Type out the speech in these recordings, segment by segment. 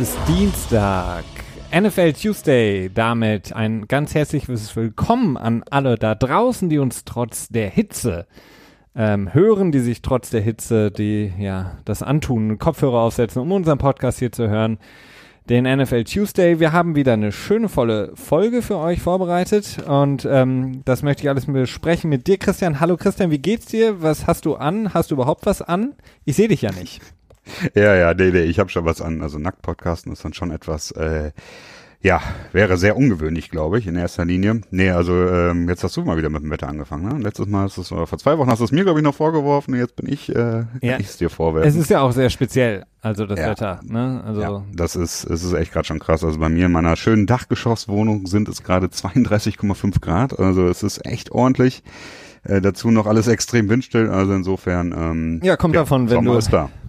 ist Dienstag. NFL Tuesday. Damit ein ganz herzliches Willkommen an alle da draußen, die uns trotz der Hitze ähm, hören, die sich trotz der Hitze, die ja das antun, Kopfhörer aufsetzen, um unseren Podcast hier zu hören. Den NFL Tuesday. Wir haben wieder eine schöne volle Folge für euch vorbereitet und ähm, das möchte ich alles besprechen mit dir, Christian. Hallo Christian, wie geht's dir? Was hast du an? Hast du überhaupt was an? Ich sehe dich ja nicht. Ja, ja, nee, nee, ich habe schon was an. Also Nacktpodcasten ist dann schon etwas, äh, ja, wäre sehr ungewöhnlich, glaube ich, in erster Linie. Nee, also ähm, jetzt hast du mal wieder mit dem Wetter angefangen. Ne? Letztes Mal, ist es, oder vor zwei Wochen hast du es mir, glaube ich, noch vorgeworfen. Jetzt bin ich, äh, ja. ich es dir vorwerfen. Es ist ja auch sehr speziell, also das ja. Wetter. Ne? Also ja, das ist, es ist echt gerade schon krass. Also bei mir in meiner schönen Dachgeschosswohnung sind es gerade 32,5 Grad. Also es ist echt ordentlich. Äh, dazu noch alles extrem windstill, also insofern. Ähm, ja, kommt ja, davon, wenn du,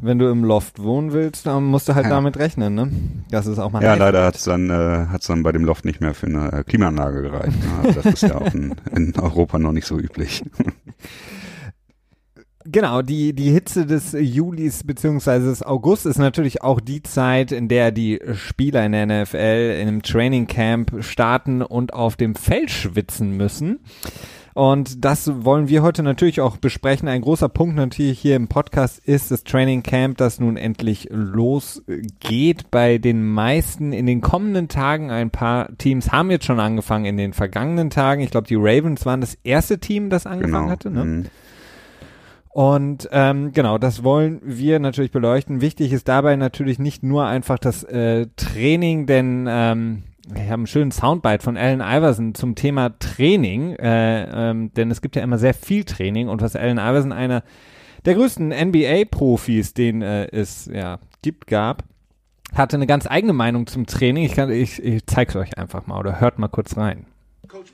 wenn du im Loft wohnen willst, dann musst du halt ja. damit rechnen, ne? Das ist auch mal. Ja, leider hat es dann, äh, hat's dann bei dem Loft nicht mehr für eine äh, Klimaanlage gereicht. Ne? Also das ist ja auch in, in Europa noch nicht so üblich. Genau, die, die Hitze des Julis beziehungsweise des August ist natürlich auch die Zeit, in der die Spieler in der NFL in einem Training Camp starten und auf dem Feld schwitzen müssen. Und das wollen wir heute natürlich auch besprechen. Ein großer Punkt natürlich hier im Podcast ist das Training Camp, das nun endlich losgeht. Bei den meisten in den kommenden Tagen, ein paar Teams haben jetzt schon angefangen in den vergangenen Tagen. Ich glaube, die Ravens waren das erste Team, das angefangen genau. hatte. Ne? Mhm. Und ähm, genau, das wollen wir natürlich beleuchten. Wichtig ist dabei natürlich nicht nur einfach das äh, Training, denn ähm, ich habe einen schönen Soundbite von Allen Iverson zum Thema Training, äh, ähm, denn es gibt ja immer sehr viel Training und was Allen Iverson einer der größten NBA-Profis, den äh, es ja gibt, gab, hatte eine ganz eigene Meinung zum Training. Ich, ich, ich zeig's euch einfach mal oder hört mal kurz rein.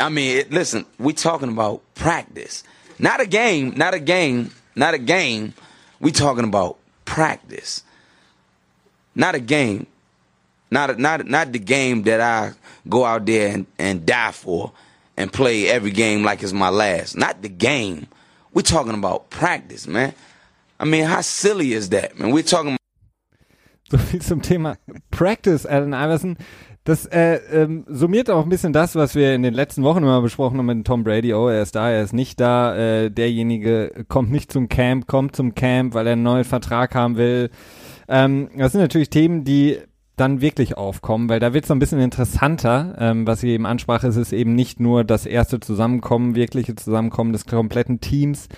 I mean, listen, we talking about practice, not a game, not a game, not a game. We talking about practice, not a game. Not not not the game that I go out there and, and die for and play every game like it's my last. Not the game. We're talking about practice, man. I mean, how silly is that, man? We're talking so viel zum Thema Practice, Allen Iverson. Das äh, ähm, summiert auch ein bisschen das, was wir in den letzten Wochen immer besprochen haben mit Tom Brady. Oh, er ist da, er ist nicht da. Äh, derjenige kommt nicht zum Camp, kommt zum Camp, weil er einen neuen Vertrag haben will. Ähm, das sind natürlich Themen, die dann wirklich aufkommen, weil da wird es ein bisschen interessanter. Ähm, was ich eben ansprach, ist es eben nicht nur das erste Zusammenkommen, wirkliche Zusammenkommen des kompletten Teams,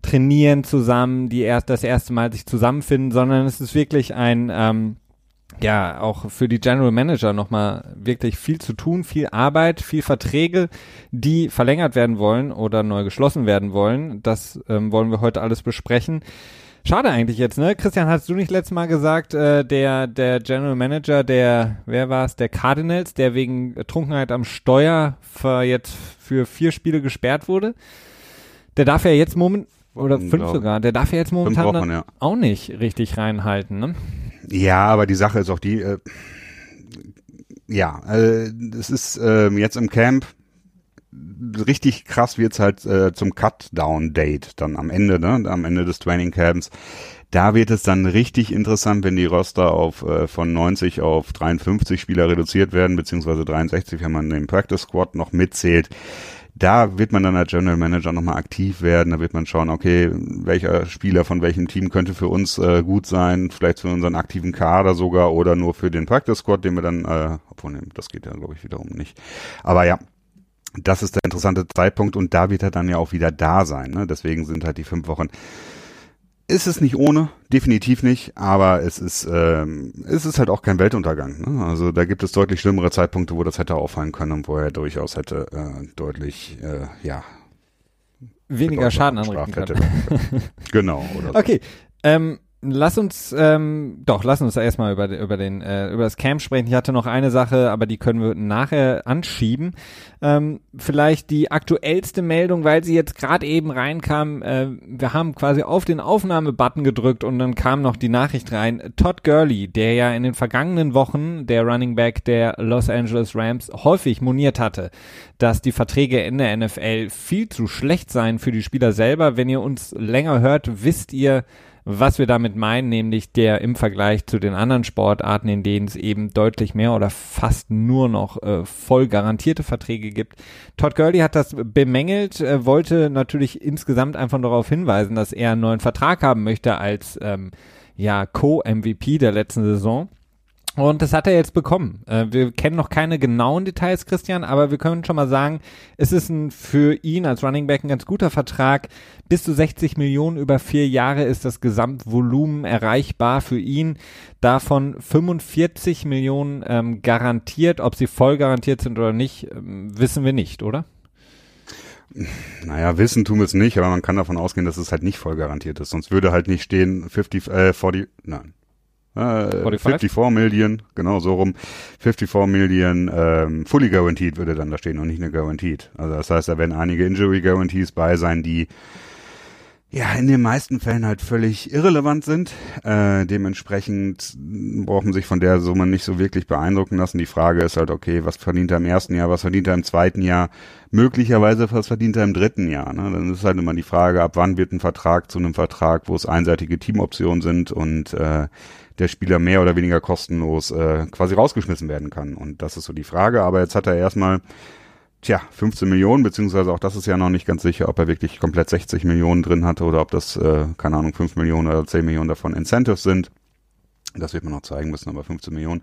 trainieren zusammen, die erst das erste Mal sich zusammenfinden, sondern es ist wirklich ein ähm, ja, auch für die General Manager nochmal wirklich viel zu tun, viel Arbeit, viel Verträge, die verlängert werden wollen oder neu geschlossen werden wollen. Das ähm, wollen wir heute alles besprechen. Schade eigentlich jetzt, ne? Christian, hast du nicht letztes Mal gesagt, äh, der, der General Manager der, wer war es, der Cardinals, der wegen Trunkenheit am Steuer für jetzt für vier Spiele gesperrt wurde? Der darf ja jetzt moment oder fünf Glaube. sogar, der darf ja jetzt momentan Wochen, ja. auch nicht richtig reinhalten, ne? Ja, aber die Sache ist auch die, äh, ja, äh, es ist äh, jetzt im Camp richtig krass wird's halt äh, zum Cut-Down-Date dann am Ende, ne, am Ende des Training Camps. Da wird es dann richtig interessant, wenn die Roster auf äh, von 90 auf 53 Spieler reduziert werden, beziehungsweise 63, wenn man den Practice Squad noch mitzählt. Da wird man dann als General Manager nochmal aktiv werden. Da wird man schauen, okay, welcher Spieler von welchem Team könnte für uns äh, gut sein, vielleicht für unseren aktiven Kader sogar oder nur für den Practice Squad, den wir dann, äh, obwohl, das geht ja, glaube ich, wiederum nicht. Aber ja, das ist der interessante Zeitpunkt und da wird er dann ja auch wieder da sein. Ne? Deswegen sind halt die fünf Wochen. Ist es nicht ohne, definitiv nicht, aber es ist, ähm, es ist halt auch kein Weltuntergang. Ne? Also da gibt es deutlich schlimmere Zeitpunkte, wo das hätte auffallen können und wo er durchaus hätte äh, deutlich, äh, ja, weniger Schaden anrichten können. genau. Oder so. Okay, ähm, Lass uns, ähm, doch, lass uns erstmal über, über, den, äh, über das Camp sprechen. Ich hatte noch eine Sache, aber die können wir nachher anschieben. Ähm, vielleicht die aktuellste Meldung, weil sie jetzt gerade eben reinkam. Äh, wir haben quasi auf den Aufnahmebutton gedrückt und dann kam noch die Nachricht rein. Todd Gurley, der ja in den vergangenen Wochen der Running Back der Los Angeles Rams häufig moniert hatte, dass die Verträge in der NFL viel zu schlecht seien für die Spieler selber. Wenn ihr uns länger hört, wisst ihr, was wir damit meinen, nämlich der im Vergleich zu den anderen Sportarten, in denen es eben deutlich mehr oder fast nur noch äh, voll garantierte Verträge gibt. Todd Gurley hat das bemängelt, äh, wollte natürlich insgesamt einfach darauf hinweisen, dass er einen neuen Vertrag haben möchte als ähm, ja Co-MVP der letzten Saison. Und das hat er jetzt bekommen. Äh, wir kennen noch keine genauen Details, Christian, aber wir können schon mal sagen, es ist ein, für ihn als Running Back ein ganz guter Vertrag. Bis zu 60 Millionen über vier Jahre ist das Gesamtvolumen erreichbar für ihn. Davon 45 Millionen ähm, garantiert. Ob sie voll garantiert sind oder nicht, ähm, wissen wir nicht, oder? Naja, wissen tun wir es nicht, aber man kann davon ausgehen, dass es halt nicht voll garantiert ist. Sonst würde halt nicht stehen 50, äh, 40, nein, 54 äh, Million, genau so rum. 54 Million ähm, fully guaranteed würde dann da stehen und nicht eine guaranteed. Also das heißt, da werden einige Injury Guarantees bei sein, die ja in den meisten Fällen halt völlig irrelevant sind. Äh, dementsprechend braucht man sich von der Summe nicht so wirklich beeindrucken lassen. Die Frage ist halt, okay, was verdient er im ersten Jahr, was verdient er im zweiten Jahr, möglicherweise was verdient er im dritten Jahr. Ne? Dann ist halt immer die Frage, ab wann wird ein Vertrag zu einem Vertrag, wo es einseitige Teamoptionen sind und äh, der Spieler mehr oder weniger kostenlos äh, quasi rausgeschmissen werden kann. Und das ist so die Frage. Aber jetzt hat er erstmal, tja, 15 Millionen, beziehungsweise auch das ist ja noch nicht ganz sicher, ob er wirklich komplett 60 Millionen drin hatte oder ob das, äh, keine Ahnung, 5 Millionen oder 10 Millionen davon Incentives sind. Das wird man noch zeigen müssen, aber 15 Millionen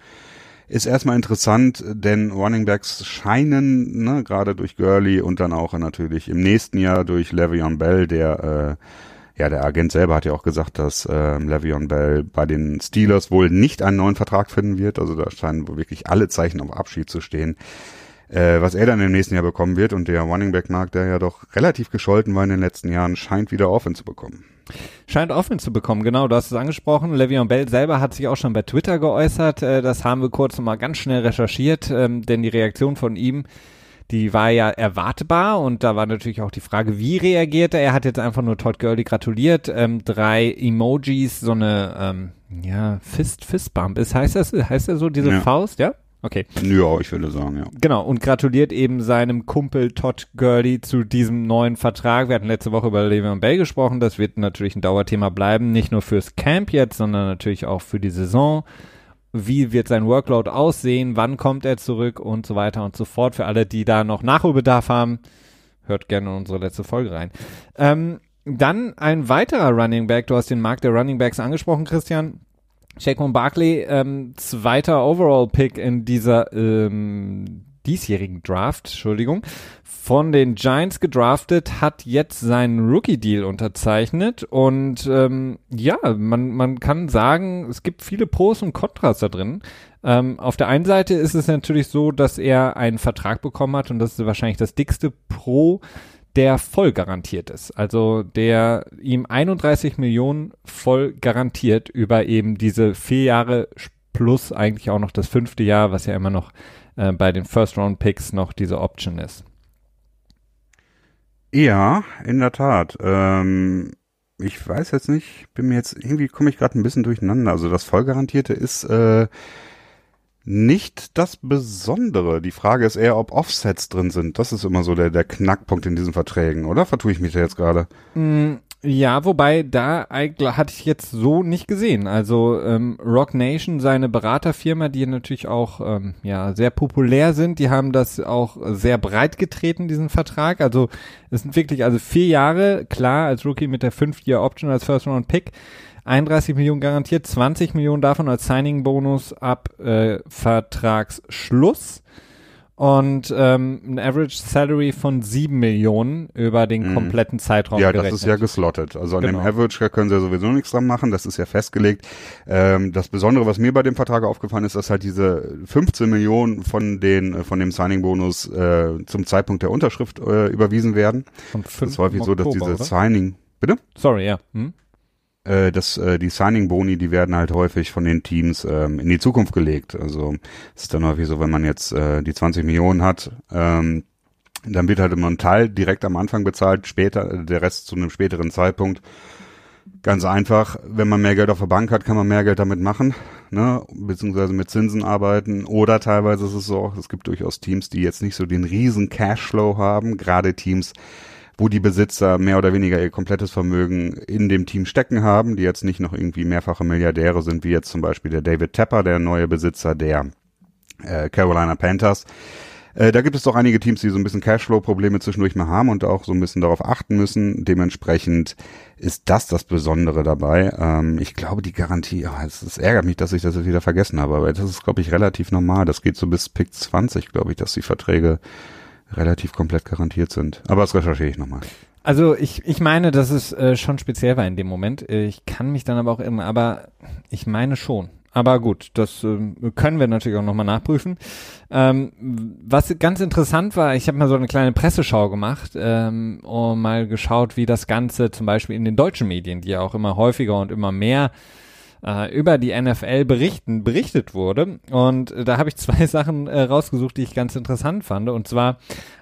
ist erstmal interessant, denn Running Backs scheinen, ne, gerade durch Gurley und dann auch natürlich im nächsten Jahr durch Le'Veon Bell, der äh, ja, der Agent selber hat ja auch gesagt, dass äh, Le'Veon Bell bei den Steelers wohl nicht einen neuen Vertrag finden wird. Also da scheinen wohl wirklich alle Zeichen auf Abschied zu stehen. Äh, was er dann im nächsten Jahr bekommen wird und der Running Back Markt, der ja doch relativ gescholten war in den letzten Jahren, scheint wieder Offense zu bekommen. Scheint Offense zu bekommen, genau, du hast es angesprochen. Le'Veon Bell selber hat sich auch schon bei Twitter geäußert. Äh, das haben wir kurz nochmal ganz schnell recherchiert, ähm, denn die Reaktion von ihm die war ja erwartbar und da war natürlich auch die Frage, wie reagiert er? Er hat jetzt einfach nur Todd Gurley gratuliert, ähm, drei Emojis, so eine ähm, ja Fist Fistbump ist heißt das heißt er so diese ja. Faust, ja? Okay. Ja, ich würde sagen, ja. Genau, und gratuliert eben seinem Kumpel Todd Gurley zu diesem neuen Vertrag. Wir hatten letzte Woche über Le'Veon Bell gesprochen. Das wird natürlich ein Dauerthema bleiben, nicht nur fürs Camp jetzt, sondern natürlich auch für die Saison wie wird sein Workload aussehen, wann kommt er zurück und so weiter und so fort. Für alle, die da noch Nachholbedarf haben, hört gerne in unsere letzte Folge rein. Ähm, dann ein weiterer Running Back, du hast den Markt der Running Backs angesprochen, Christian. Shaquan Barkley, ähm, zweiter Overall-Pick in dieser ähm, diesjährigen Draft, Entschuldigung, von den Giants gedraftet, hat jetzt seinen Rookie-Deal unterzeichnet und ähm, ja, man, man kann sagen, es gibt viele Pros und Kontras da drin. Ähm, auf der einen Seite ist es natürlich so, dass er einen Vertrag bekommen hat und das ist wahrscheinlich das dickste Pro, der voll garantiert ist. Also der ihm 31 Millionen voll garantiert über eben diese vier Jahre plus eigentlich auch noch das fünfte Jahr, was ja immer noch äh, bei den First-Round-Picks noch diese Option ist. Ja, in der Tat. Ähm, ich weiß jetzt nicht, bin mir jetzt, irgendwie komme ich gerade ein bisschen durcheinander. Also das Vollgarantierte ist äh, nicht das Besondere. Die Frage ist eher, ob Offsets drin sind. Das ist immer so der, der Knackpunkt in diesen Verträgen, oder? Vertue ich mich da jetzt gerade? Mm, ja, wobei da hatte ich jetzt so nicht gesehen. Also ähm, Rock Nation, seine Beraterfirma, die natürlich auch ähm, ja sehr populär sind, die haben das auch sehr breit getreten, diesen Vertrag. Also es sind wirklich also vier Jahre, klar, als Rookie mit der Fünf-Year-Option als First-Round-Pick. 31 Millionen garantiert, 20 Millionen davon als Signing-Bonus ab äh, Vertragsschluss und ähm, ein Average Salary von sieben Millionen über den mhm. kompletten Zeitraum Ja, gerechnet. das ist ja geslottet. Also an genau. dem Average können sie ja sowieso nichts dran machen, das ist ja festgelegt. Ähm, das Besondere, was mir bei dem Vertrag aufgefallen ist, dass halt diese 15 Millionen von den äh, von dem Signing-Bonus äh, zum Zeitpunkt der Unterschrift äh, überwiesen werden. Das ist häufig so, dass diese oder? Signing... Bitte? Sorry, ja. Hm? Äh, äh, die Signing-Boni, die werden halt häufig von den Teams ähm, in die Zukunft gelegt. Also es ist dann häufig so, wenn man jetzt äh, die 20 Millionen hat, ähm, dann wird halt immer ein Teil direkt am Anfang bezahlt, später äh, der Rest zu einem späteren Zeitpunkt. Ganz einfach, wenn man mehr Geld auf der Bank hat, kann man mehr Geld damit machen, ne? beziehungsweise mit Zinsen arbeiten. Oder teilweise ist es so, es gibt durchaus Teams, die jetzt nicht so den riesen Cashflow haben, gerade Teams, wo die Besitzer mehr oder weniger ihr komplettes Vermögen in dem Team stecken haben, die jetzt nicht noch irgendwie mehrfache Milliardäre sind, wie jetzt zum Beispiel der David Tepper, der neue Besitzer der äh, Carolina Panthers. Äh, da gibt es doch einige Teams, die so ein bisschen Cashflow-Probleme zwischendurch mal haben und auch so ein bisschen darauf achten müssen. Dementsprechend ist das das Besondere dabei. Ähm, ich glaube, die Garantie, oh, es, ärgert mich, dass ich das jetzt wieder vergessen habe, aber das ist, glaube ich, relativ normal. Das geht so bis Pick 20, glaube ich, dass die Verträge relativ komplett garantiert sind. Aber das recherchiere ich nochmal. Also ich, ich meine, dass es äh, schon speziell war in dem Moment. Ich kann mich dann aber auch immer, aber ich meine schon. Aber gut, das äh, können wir natürlich auch nochmal nachprüfen. Ähm, was ganz interessant war, ich habe mal so eine kleine Presseschau gemacht ähm, und mal geschaut, wie das Ganze zum Beispiel in den deutschen Medien, die ja auch immer häufiger und immer mehr äh, über die NFL berichten, berichtet wurde. Und äh, da habe ich zwei Sachen äh, rausgesucht, die ich ganz interessant fand. Und zwar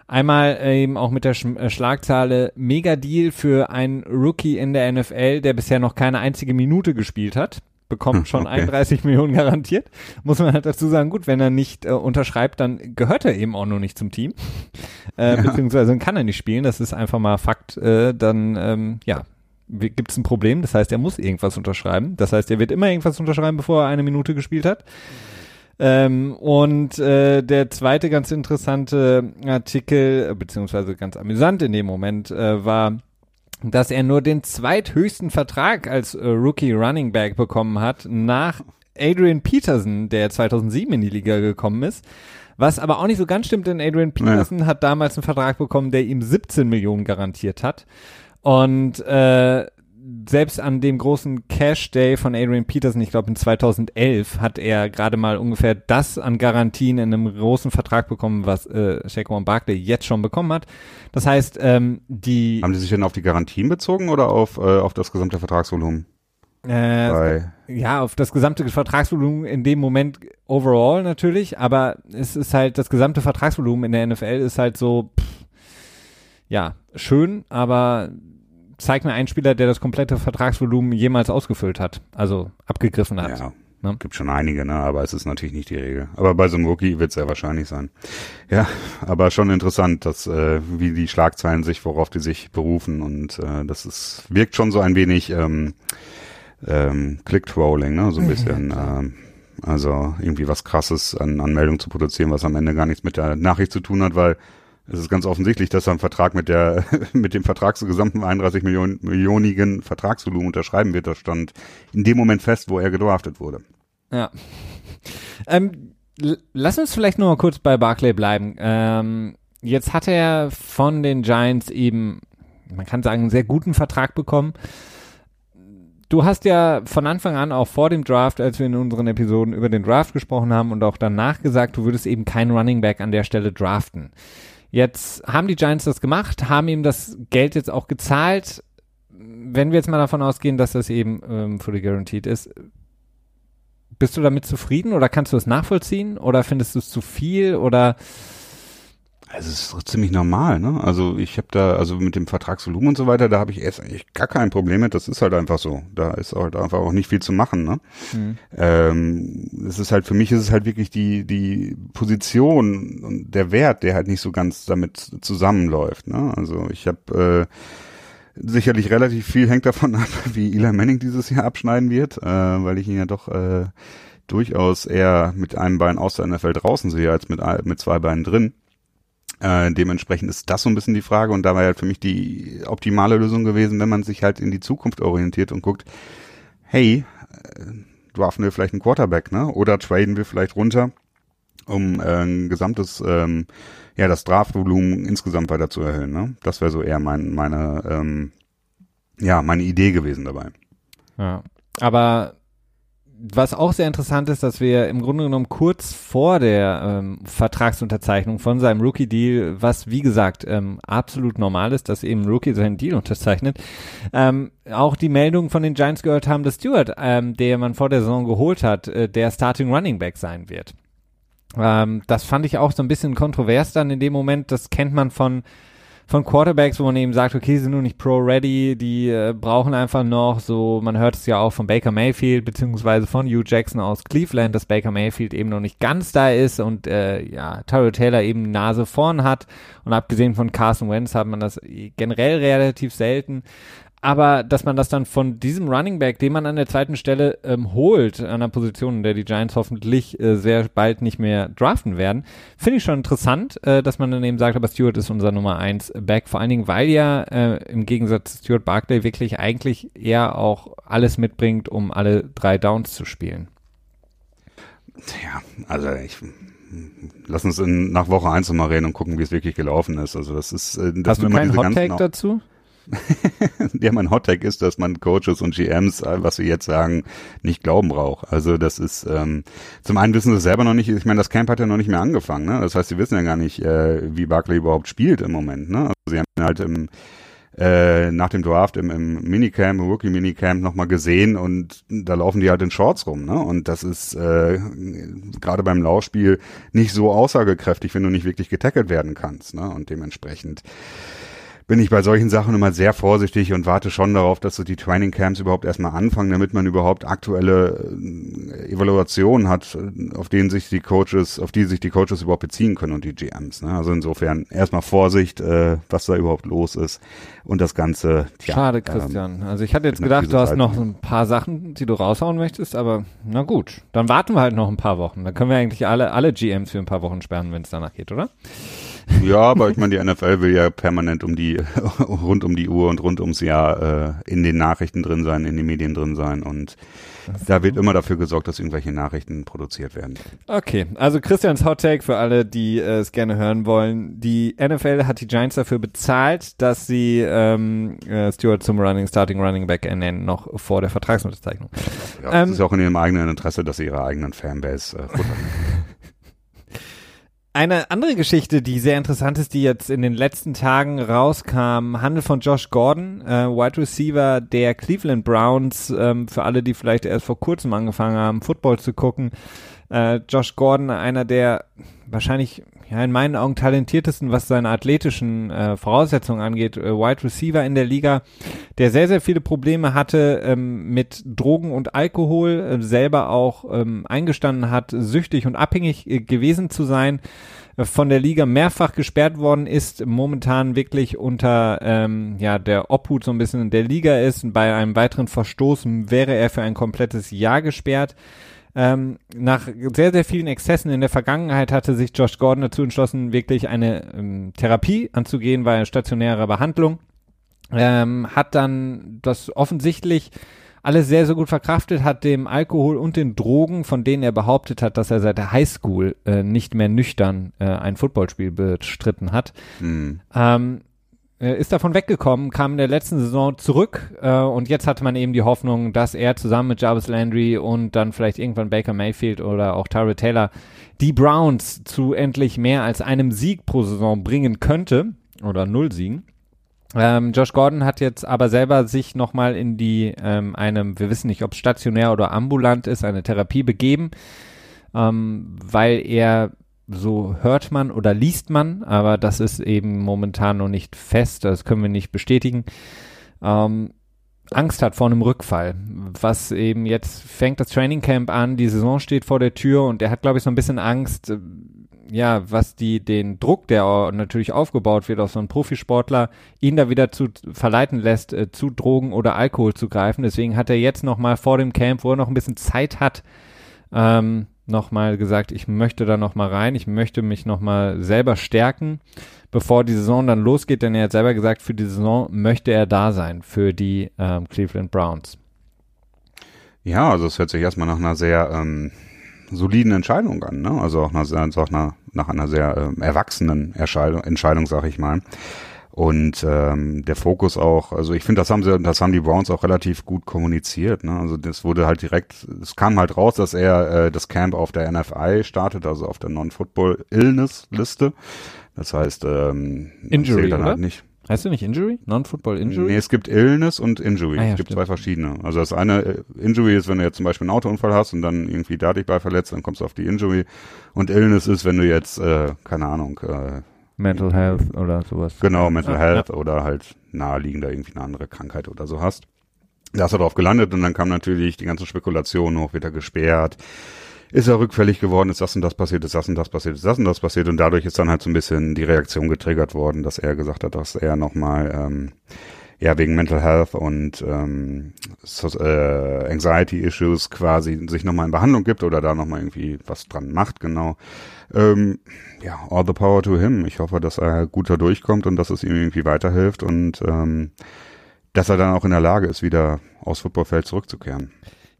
einmal äh, eben auch mit der Sch äh, Schlagzeile Mega-Deal für einen Rookie in der NFL, der bisher noch keine einzige Minute gespielt hat bekommt schon okay. 31 Millionen garantiert. Muss man halt dazu sagen, gut, wenn er nicht äh, unterschreibt, dann gehört er eben auch nur nicht zum Team. Äh, ja. Beziehungsweise kann er nicht spielen, das ist einfach mal Fakt. Äh, dann, ähm, ja, gibt es ein Problem. Das heißt, er muss irgendwas unterschreiben. Das heißt, er wird immer irgendwas unterschreiben, bevor er eine Minute gespielt hat. Ähm, und äh, der zweite ganz interessante Artikel, beziehungsweise ganz amüsant in dem Moment, äh, war, dass er nur den zweithöchsten Vertrag als äh, Rookie Running Back bekommen hat nach Adrian Peterson, der 2007 in die Liga gekommen ist. Was aber auch nicht so ganz stimmt, denn Adrian Peterson naja. hat damals einen Vertrag bekommen, der ihm 17 Millionen garantiert hat. Und äh, selbst an dem großen Cash Day von Adrian Peterson, ich glaube in 2011, hat er gerade mal ungefähr das an Garantien in einem großen Vertrag bekommen, was äh, Shaquan Barkley jetzt schon bekommen hat. Das heißt, ähm, die haben die sich denn auf die Garantien bezogen oder auf äh, auf das gesamte Vertragsvolumen? Äh, ja, auf das gesamte Vertragsvolumen in dem Moment overall natürlich, aber es ist halt das gesamte Vertragsvolumen in der NFL ist halt so, pff, ja, schön, aber zeig mir einen Spieler, der das komplette Vertragsvolumen jemals ausgefüllt hat, also abgegriffen hat. Ja. Ne? Gibt schon einige, ne? aber es ist natürlich nicht die Regel. Aber bei so einem Rookie wird es sehr wahrscheinlich sein. Ja, aber schon interessant, dass äh, wie die Schlagzeilen sich, worauf die sich berufen und äh, das ist wirkt schon so ein wenig ähm, ähm, Click-Trolling, ne? so ein bisschen. Ja, ähm, also irgendwie was Krasses an, an Meldungen zu produzieren, was am Ende gar nichts mit der Nachricht zu tun hat, weil es ist ganz offensichtlich, dass er einen Vertrag mit der, mit dem Vertrag zu gesamten 31 Millionen, Millionigen Vertragsvolumen unterschreiben wird. Das stand in dem Moment fest, wo er gedraftet wurde. Ja. Ähm, lass uns vielleicht nur mal kurz bei Barclay bleiben. Ähm, jetzt hat er von den Giants eben, man kann sagen, einen sehr guten Vertrag bekommen. Du hast ja von Anfang an auch vor dem Draft, als wir in unseren Episoden über den Draft gesprochen haben und auch danach gesagt, du würdest eben keinen Running Back an der Stelle draften. Jetzt haben die Giants das gemacht, haben ihm das Geld jetzt auch gezahlt. Wenn wir jetzt mal davon ausgehen, dass das eben ähm, fully guaranteed ist, bist du damit zufrieden oder kannst du es nachvollziehen oder findest du es zu viel oder also es ist ziemlich normal, ne? Also ich habe da, also mit dem Vertragsvolumen und so weiter, da habe ich erst eigentlich gar kein Problem mit. Das ist halt einfach so. Da ist halt einfach auch nicht viel zu machen, ne? Mhm. Ähm, es ist halt für mich ist es halt wirklich die die Position und der Wert, der halt nicht so ganz damit zusammenläuft, ne? Also ich habe äh, sicherlich relativ viel hängt davon ab, wie Eli Manning dieses Jahr abschneiden wird, äh, weil ich ihn ja doch äh, durchaus eher mit einem Bein aus der NFL draußen sehe als mit mit zwei Beinen drin. Äh, dementsprechend ist das so ein bisschen die Frage und da war halt für mich die optimale Lösung gewesen, wenn man sich halt in die Zukunft orientiert und guckt, hey, äh, draften wir vielleicht einen Quarterback, ne? Oder traden wir vielleicht runter, um äh, ein gesamtes, ähm, ja, das Draftvolumen insgesamt weiter zu erhöhen, ne? Das wäre so eher mein, meine, ähm, ja, meine Idee gewesen dabei. Ja. Aber was auch sehr interessant ist, dass wir im Grunde genommen kurz vor der ähm, Vertragsunterzeichnung von seinem Rookie-Deal, was wie gesagt ähm, absolut normal ist, dass eben Rookie seinen Deal unterzeichnet, ähm, auch die Meldung von den Giants gehört haben, dass Stewart, ähm, der man vor der Saison geholt hat, äh, der Starting Running Back sein wird. Ähm, das fand ich auch so ein bisschen kontrovers dann in dem Moment. Das kennt man von von Quarterbacks, wo man eben sagt, okay, sie sind nur nicht pro-ready, die äh, brauchen einfach noch. So, man hört es ja auch von Baker Mayfield, beziehungsweise von Hugh Jackson aus Cleveland, dass Baker Mayfield eben noch nicht ganz da ist und äh, ja, Tyrell Taylor eben Nase vorn hat. Und abgesehen von Carson Wentz hat man das generell relativ selten aber dass man das dann von diesem Running Back, den man an der zweiten Stelle ähm, holt, an einer Position, in der die Giants hoffentlich äh, sehr bald nicht mehr draften werden, finde ich schon interessant, äh, dass man dann eben sagt, aber Stewart ist unser Nummer 1 Back, vor allen Dingen, weil ja äh, im Gegensatz zu Stuart Barkley wirklich eigentlich eher auch alles mitbringt, um alle drei Downs zu spielen. Ja, also ich lass uns in, nach Woche 1 nochmal reden und gucken, wie es wirklich gelaufen ist. Also das ist äh, das Hast du keinen Hot Take dazu? ja, mein Hottag ist, dass man Coaches und GMs, äh, was sie jetzt sagen, nicht glauben braucht. Also das ist, ähm, zum einen wissen sie selber noch nicht, ich meine, das Camp hat ja noch nicht mehr angefangen, ne? Das heißt, sie wissen ja gar nicht, äh, wie Barkley überhaupt spielt im Moment, ne? Also sie haben halt im äh, nach dem Draft im, im Minicamp, im Rookie-Minicamp nochmal gesehen und da laufen die halt in Shorts rum, ne? Und das ist äh, gerade beim Laufspiel nicht so aussagekräftig, wenn du nicht wirklich getackelt werden kannst, ne? Und dementsprechend bin ich bei solchen Sachen immer sehr vorsichtig und warte schon darauf, dass so die Training Camps überhaupt erstmal anfangen, damit man überhaupt aktuelle äh, Evaluationen hat, äh, auf denen sich die Coaches, auf die sich die Coaches überhaupt beziehen können und die GMs. Ne? Also insofern erstmal Vorsicht, äh, was da überhaupt los ist und das Ganze. Tja, Schade, ähm, Christian. Ähm, also ich hatte jetzt gedacht, du hast Zeit noch ein paar Sachen, die du raushauen möchtest, aber na gut, dann warten wir halt noch ein paar Wochen. Dann können wir eigentlich alle, alle GMs für ein paar Wochen sperren, wenn es danach geht, oder? Ja, aber ich meine, die NFL will ja permanent um die, rund um die Uhr und rund ums Jahr äh, in den Nachrichten drin sein, in den Medien drin sein und da wird immer dafür gesorgt, dass irgendwelche Nachrichten produziert werden. Okay, also Christians Hot Take für alle, die äh, es gerne hören wollen. Die NFL hat die Giants dafür bezahlt, dass sie ähm, äh, Stewart zum Running Starting Running Back ernennen, noch vor der Vertragsunterzeichnung. Ja, ähm, das ist auch in ihrem eigenen Interesse, dass sie ihre eigenen Fanbase äh. Eine andere Geschichte, die sehr interessant ist, die jetzt in den letzten Tagen rauskam, handelt von Josh Gordon, äh, Wide Receiver der Cleveland Browns. Ähm, für alle, die vielleicht erst vor kurzem angefangen haben, Football zu gucken. Äh, Josh Gordon, einer der wahrscheinlich ja in meinen Augen talentiertesten, was seine athletischen äh, Voraussetzungen angeht, äh, Wide Receiver in der Liga, der sehr, sehr viele Probleme hatte ähm, mit Drogen und Alkohol, äh, selber auch ähm, eingestanden hat, süchtig und abhängig äh, gewesen zu sein, äh, von der Liga mehrfach gesperrt worden ist, momentan wirklich unter ähm, ja der Obhut so ein bisschen in der Liga ist. Bei einem weiteren Verstoß wäre er für ein komplettes Jahr gesperrt. Ähm, nach sehr, sehr vielen Exzessen in der Vergangenheit hatte sich Josh Gordon dazu entschlossen, wirklich eine ähm, Therapie anzugehen, bei stationärer Behandlung. Ähm, hat dann das offensichtlich alles sehr, sehr gut verkraftet, hat dem Alkohol und den Drogen, von denen er behauptet hat, dass er seit der Highschool äh, nicht mehr nüchtern äh, ein Footballspiel bestritten hat, mhm. ähm, äh, ist davon weggekommen, kam in der letzten Saison zurück äh, und jetzt hatte man eben die Hoffnung, dass er zusammen mit Jarvis Landry und dann vielleicht irgendwann Baker Mayfield oder auch Tyrell Taylor die Browns zu endlich mehr als einem Sieg pro Saison bringen könnte oder null Siegen. Ähm, Josh Gordon hat jetzt aber selber sich nochmal in die ähm, einem, wir wissen nicht, ob stationär oder ambulant ist, eine Therapie begeben, ähm, weil er so hört man oder liest man, aber das ist eben momentan noch nicht fest, das können wir nicht bestätigen. Ähm, Angst hat vor einem Rückfall, was eben jetzt fängt das Training Camp an, die Saison steht vor der Tür und er hat, glaube ich, so ein bisschen Angst, äh, ja, was die, den Druck, der natürlich aufgebaut wird auf so einen Profisportler, ihn da wieder zu verleiten lässt, äh, zu Drogen oder Alkohol zu greifen. Deswegen hat er jetzt nochmal vor dem Camp, wo er noch ein bisschen Zeit hat, ähm, nochmal gesagt, ich möchte da nochmal rein, ich möchte mich nochmal selber stärken, bevor die Saison dann losgeht, denn er hat selber gesagt, für die Saison möchte er da sein, für die ähm, Cleveland Browns. Ja, also es hört sich erstmal nach einer sehr ähm, soliden Entscheidung an, ne? also auch nach, also auch nach, einer sehr ähm, erwachsenen Entscheidung sag ich mal. Und ähm, der Fokus auch, also ich finde, das haben sie, das haben die Browns auch relativ gut kommuniziert. Ne? Also das wurde halt direkt, es kam halt raus, dass er äh, das Camp auf der NFI startet, also auf der Non-Football-Illness-Liste. Das heißt, ähm, Injury, dann halt nicht. Heißt du nicht Injury? Non-Football Injury? Nee, es gibt Illness und Injury. Ah, ja, es gibt stimmt. zwei verschiedene. Also das eine äh, Injury ist, wenn du jetzt zum Beispiel einen Autounfall hast und dann irgendwie dadurch bei verletzt, dann kommst du auf die Injury. Und Illness ist, wenn du jetzt, äh, keine Ahnung, äh, Mental Health oder sowas. Genau, Mental Ja, Health oder halt naheliegender irgendwie eine andere Krankheit oder so hast. Da ist er drauf gelandet und dann kam natürlich die ganze Spekulation hoch, wird er gesperrt, ist er rückfällig geworden, ist das und das passiert, ist das und das passiert, ist das und das passiert? Und dadurch ist dann halt so ein bisschen die Reaktion getriggert worden, dass er gesagt hat, dass er nochmal, ähm, ja, wegen Mental Health und ähm, so, äh, Anxiety Issues quasi sich nochmal in Behandlung gibt oder da nochmal irgendwie was dran macht, genau. Ähm, ja, all the power to him. Ich hoffe, dass er gut da durchkommt und dass es ihm irgendwie weiterhilft und ähm, dass er dann auch in der Lage ist, wieder aufs Footballfeld zurückzukehren.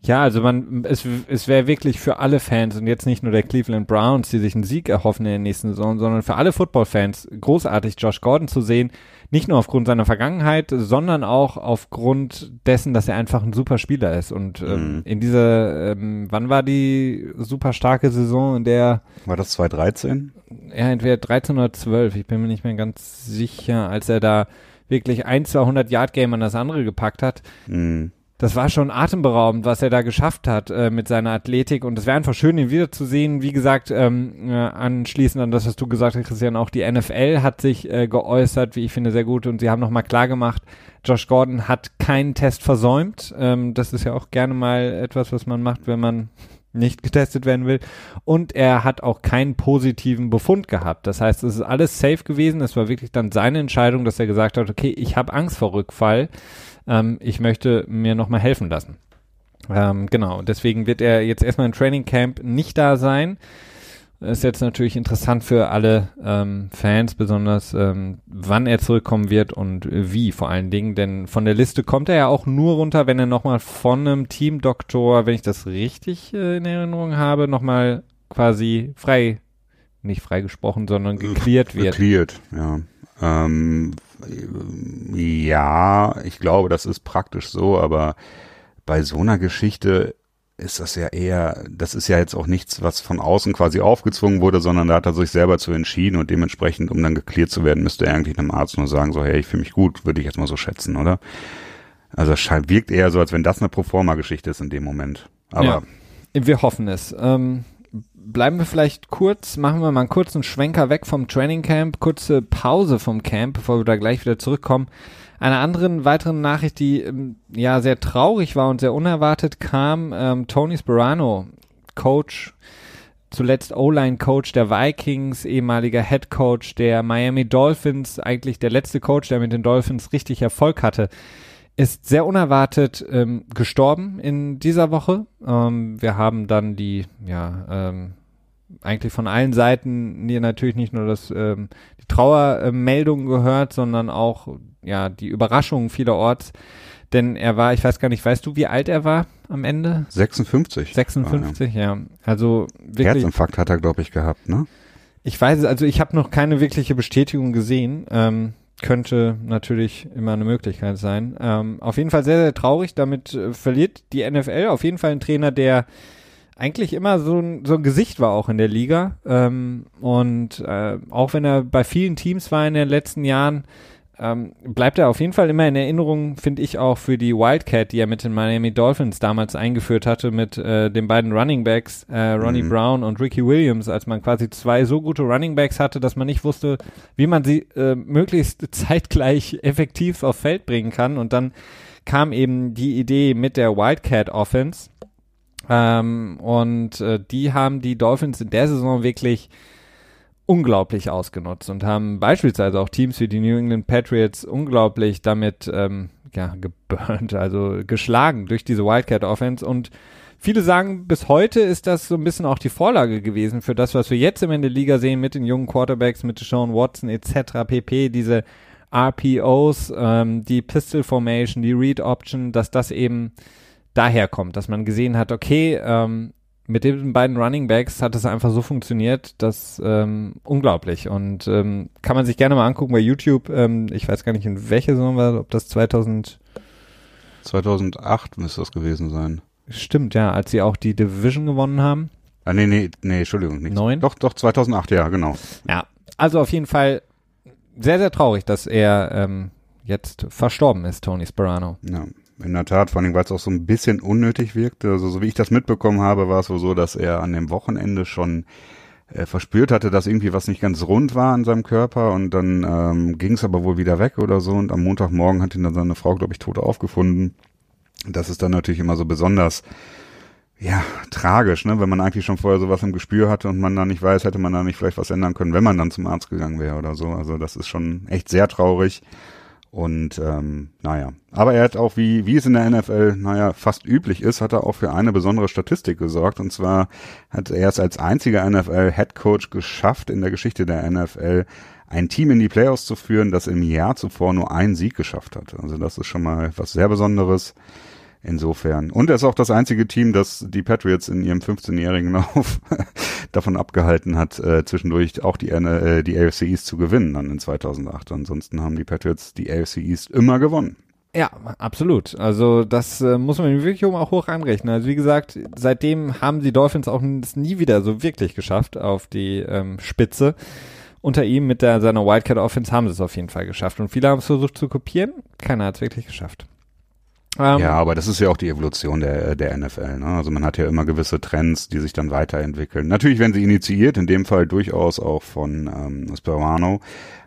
Ja, also man, es, es wäre wirklich für alle Fans und jetzt nicht nur der Cleveland Browns, die sich einen Sieg erhoffen in der nächsten Saison, sondern für alle Football-Fans großartig, Josh Gordon zu sehen. Nicht nur aufgrund seiner Vergangenheit, sondern auch aufgrund dessen, dass er einfach ein super Spieler ist. Und ähm, Mhm. in dieser, ähm, wann war die super starke Saison, in der War das 2013? ja, entweder 13 oder 12, ich bin mir nicht mehr ganz sicher, als er da wirklich ein, 200 Yard Game an das andere gepackt hat. Mhm. Das war schon atemberaubend, was er da geschafft hat äh, mit seiner Athletik und es wäre einfach schön, ihn wiederzusehen. Wie gesagt, ähm, äh, anschließend an das, was du gesagt hast, Christian, auch die NFL hat sich äh, geäußert, wie ich finde, sehr gut und sie haben nochmal klar gemacht, Josh Gordon hat keinen Test versäumt. Ähm, das ist ja auch gerne mal etwas, was man macht, wenn man nicht getestet werden will. Und er hat auch keinen positiven Befund gehabt. Das heißt, es ist alles safe gewesen. Es war wirklich dann seine Entscheidung, dass er gesagt hat, okay, ich habe Angst vor Rückfall. Ähm, ich möchte mir nochmal helfen lassen. Ähm, genau, deswegen wird er jetzt erstmal im Training Camp nicht da sein. Ist jetzt natürlich interessant für alle ähm, Fans, besonders ähm, wann er zurückkommen wird und wie vor allen Dingen, denn von der Liste kommt er ja auch nur runter, wenn er nochmal von einem Teamdoktor, wenn ich das richtig äh, in Erinnerung habe, nochmal quasi frei, nicht freigesprochen, sondern geklärt wird. Geklärt, ja. Ähm, ja, ich glaube, das ist praktisch so, aber bei so einer Geschichte ist das ja eher, das ist ja jetzt auch nichts, was von außen quasi aufgezwungen wurde, sondern da hat er sich selber zu entschieden und dementsprechend, um dann geklärt zu werden, müsste er eigentlich einem Arzt nur sagen, so, hey, ich fühle mich gut, würde ich jetzt mal so schätzen, oder? Also es wirkt eher so, als wenn das eine Proforma-Geschichte ist in dem Moment. Aber Ja. Wir hoffen es. Ähm, bleiben wir vielleicht kurz, machen wir mal einen kurzen Schwenker weg vom Training Camp, kurze Pause vom Camp, bevor wir da gleich wieder zurückkommen. Einer anderen weiteren Nachricht, die ähm, ja sehr traurig war und sehr unerwartet kam, ähm, Tony Sperano, Coach, zuletzt O-Line-Coach der Vikings, ehemaliger Head Coach der Miami Dolphins, eigentlich der letzte Coach, der mit den Dolphins richtig Erfolg hatte, ist sehr unerwartet ähm, gestorben in dieser Woche. Ähm, wir haben dann die, ja, ähm, eigentlich von allen Seiten hier natürlich nicht nur das, ähm, die Trauermeldung gehört, sondern auch ja die Überraschung vielerorts. Denn er war, ich weiß gar nicht, weißt du, wie alt er war am Ende? 56. 56, ja. Also Ah, ja. wirklich. Herzinfarkt hat er, glaube ich, gehabt, ne? Ich weiß es, also ich habe noch keine wirkliche Bestätigung gesehen. Ähm, könnte natürlich immer eine Möglichkeit sein. Ähm, auf jeden Fall sehr, sehr traurig. Damit äh, verliert die NFL auf jeden Fall einen Trainer, der eigentlich immer so ein, so ein Gesicht war auch in der Liga. Ähm, und äh, auch wenn er bei vielen Teams war in den letzten Jahren, ähm, bleibt er auf jeden Fall immer in Erinnerung, finde ich auch für die Wildcat, die er mit den Miami Dolphins damals eingeführt hatte, mit äh, den beiden Running Backs, äh, Ronnie Mhm. Brown und Ricky Williams, als man quasi zwei so gute Running Backs hatte, dass man nicht wusste, wie man sie äh, möglichst zeitgleich effektiv auf Feld bringen kann. Und dann kam eben die Idee mit der Wildcat Offense. Ähm, und äh, die haben die Dolphins in der Saison wirklich unglaublich ausgenutzt und haben beispielsweise auch Teams wie die New England Patriots unglaublich damit ähm, ja, geburnt, also geschlagen durch diese Wildcat Offense und Viele sagen, bis heute ist das so ein bisschen auch die Vorlage gewesen für das, was wir jetzt im Ende Liga sehen mit den jungen Quarterbacks, mit Sean Watson etc. pp. Diese RPOs, ähm, die Pistol Formation, die Read Option, dass das eben daher kommt, dass man gesehen hat, okay, ähm, mit den beiden Running Backs hat es einfach so funktioniert, dass ähm, unglaublich und ähm, kann man sich gerne mal angucken bei YouTube. Ähm, ich weiß gar nicht in welcher Saison war, ob das 2000 2008 müsste das gewesen sein. stimmt ja, als sie auch die Division gewonnen haben. Ah, nee, nee, nee, Entschuldigung. Nicht. Neun? Doch, doch, 2008, ja, genau. Ja, also auf jeden Fall sehr sehr traurig, dass er ähm, jetzt verstorben ist, Tony Sperano. Ja, in der Tat, vor allem, weil es auch so ein bisschen unnötig wirkte. Also, so wie ich das mitbekommen habe, war es wohl so, dass er an dem Wochenende schon äh, verspürt hatte, dass irgendwie was nicht ganz rund war an seinem Körper und dann ähm, ging es aber wohl wieder weg oder so und am Montagmorgen hat ihn dann seine Frau, glaube ich, tot aufgefunden. Das ist dann natürlich immer so besonders ja, tragisch, ne? Wenn man eigentlich schon vorher sowas im Gespür hatte und man da nicht weiß, hätte man da nicht vielleicht was ändern können, wenn man dann zum Arzt gegangen wäre oder so. Also das ist schon echt sehr traurig. Und ähm, naja, aber er hat auch, wie, wie es in der NFL, naja, fast üblich ist, hat er auch für eine besondere Statistik gesorgt. Und zwar hat er es als einziger NFL-Headcoach geschafft, in der Geschichte der NFL ein Team in die Playoffs zu führen, das im Jahr zuvor nur einen Sieg geschafft hat. Also das ist schon mal was sehr Besonderes. Insofern. Und er ist auch das einzige Team, das die Patriots in ihrem 15-jährigen Lauf davon abgehalten hat, äh, zwischendurch auch die, äh, die AFC East zu gewinnen dann in 2008. Ansonsten haben die Patriots die AFC East immer gewonnen. Ja, absolut. Also das äh, muss man wirklich auch hoch anrechnen. Also wie gesagt, seitdem haben die Dolphins auch nie wieder so wirklich geschafft auf die ähm, Spitze. Unter ihm mit der, seiner Wildcat Offense haben sie es auf jeden Fall geschafft. Und viele haben es versucht zu kopieren. Keiner hat es wirklich geschafft. Ähm, ja, aber das ist ja auch die Evolution der, der NFL. Ne? Also man hat ja immer gewisse Trends, die sich dann weiterentwickeln. Natürlich werden sie initiiert, in dem Fall durchaus auch von ähm, Sperano,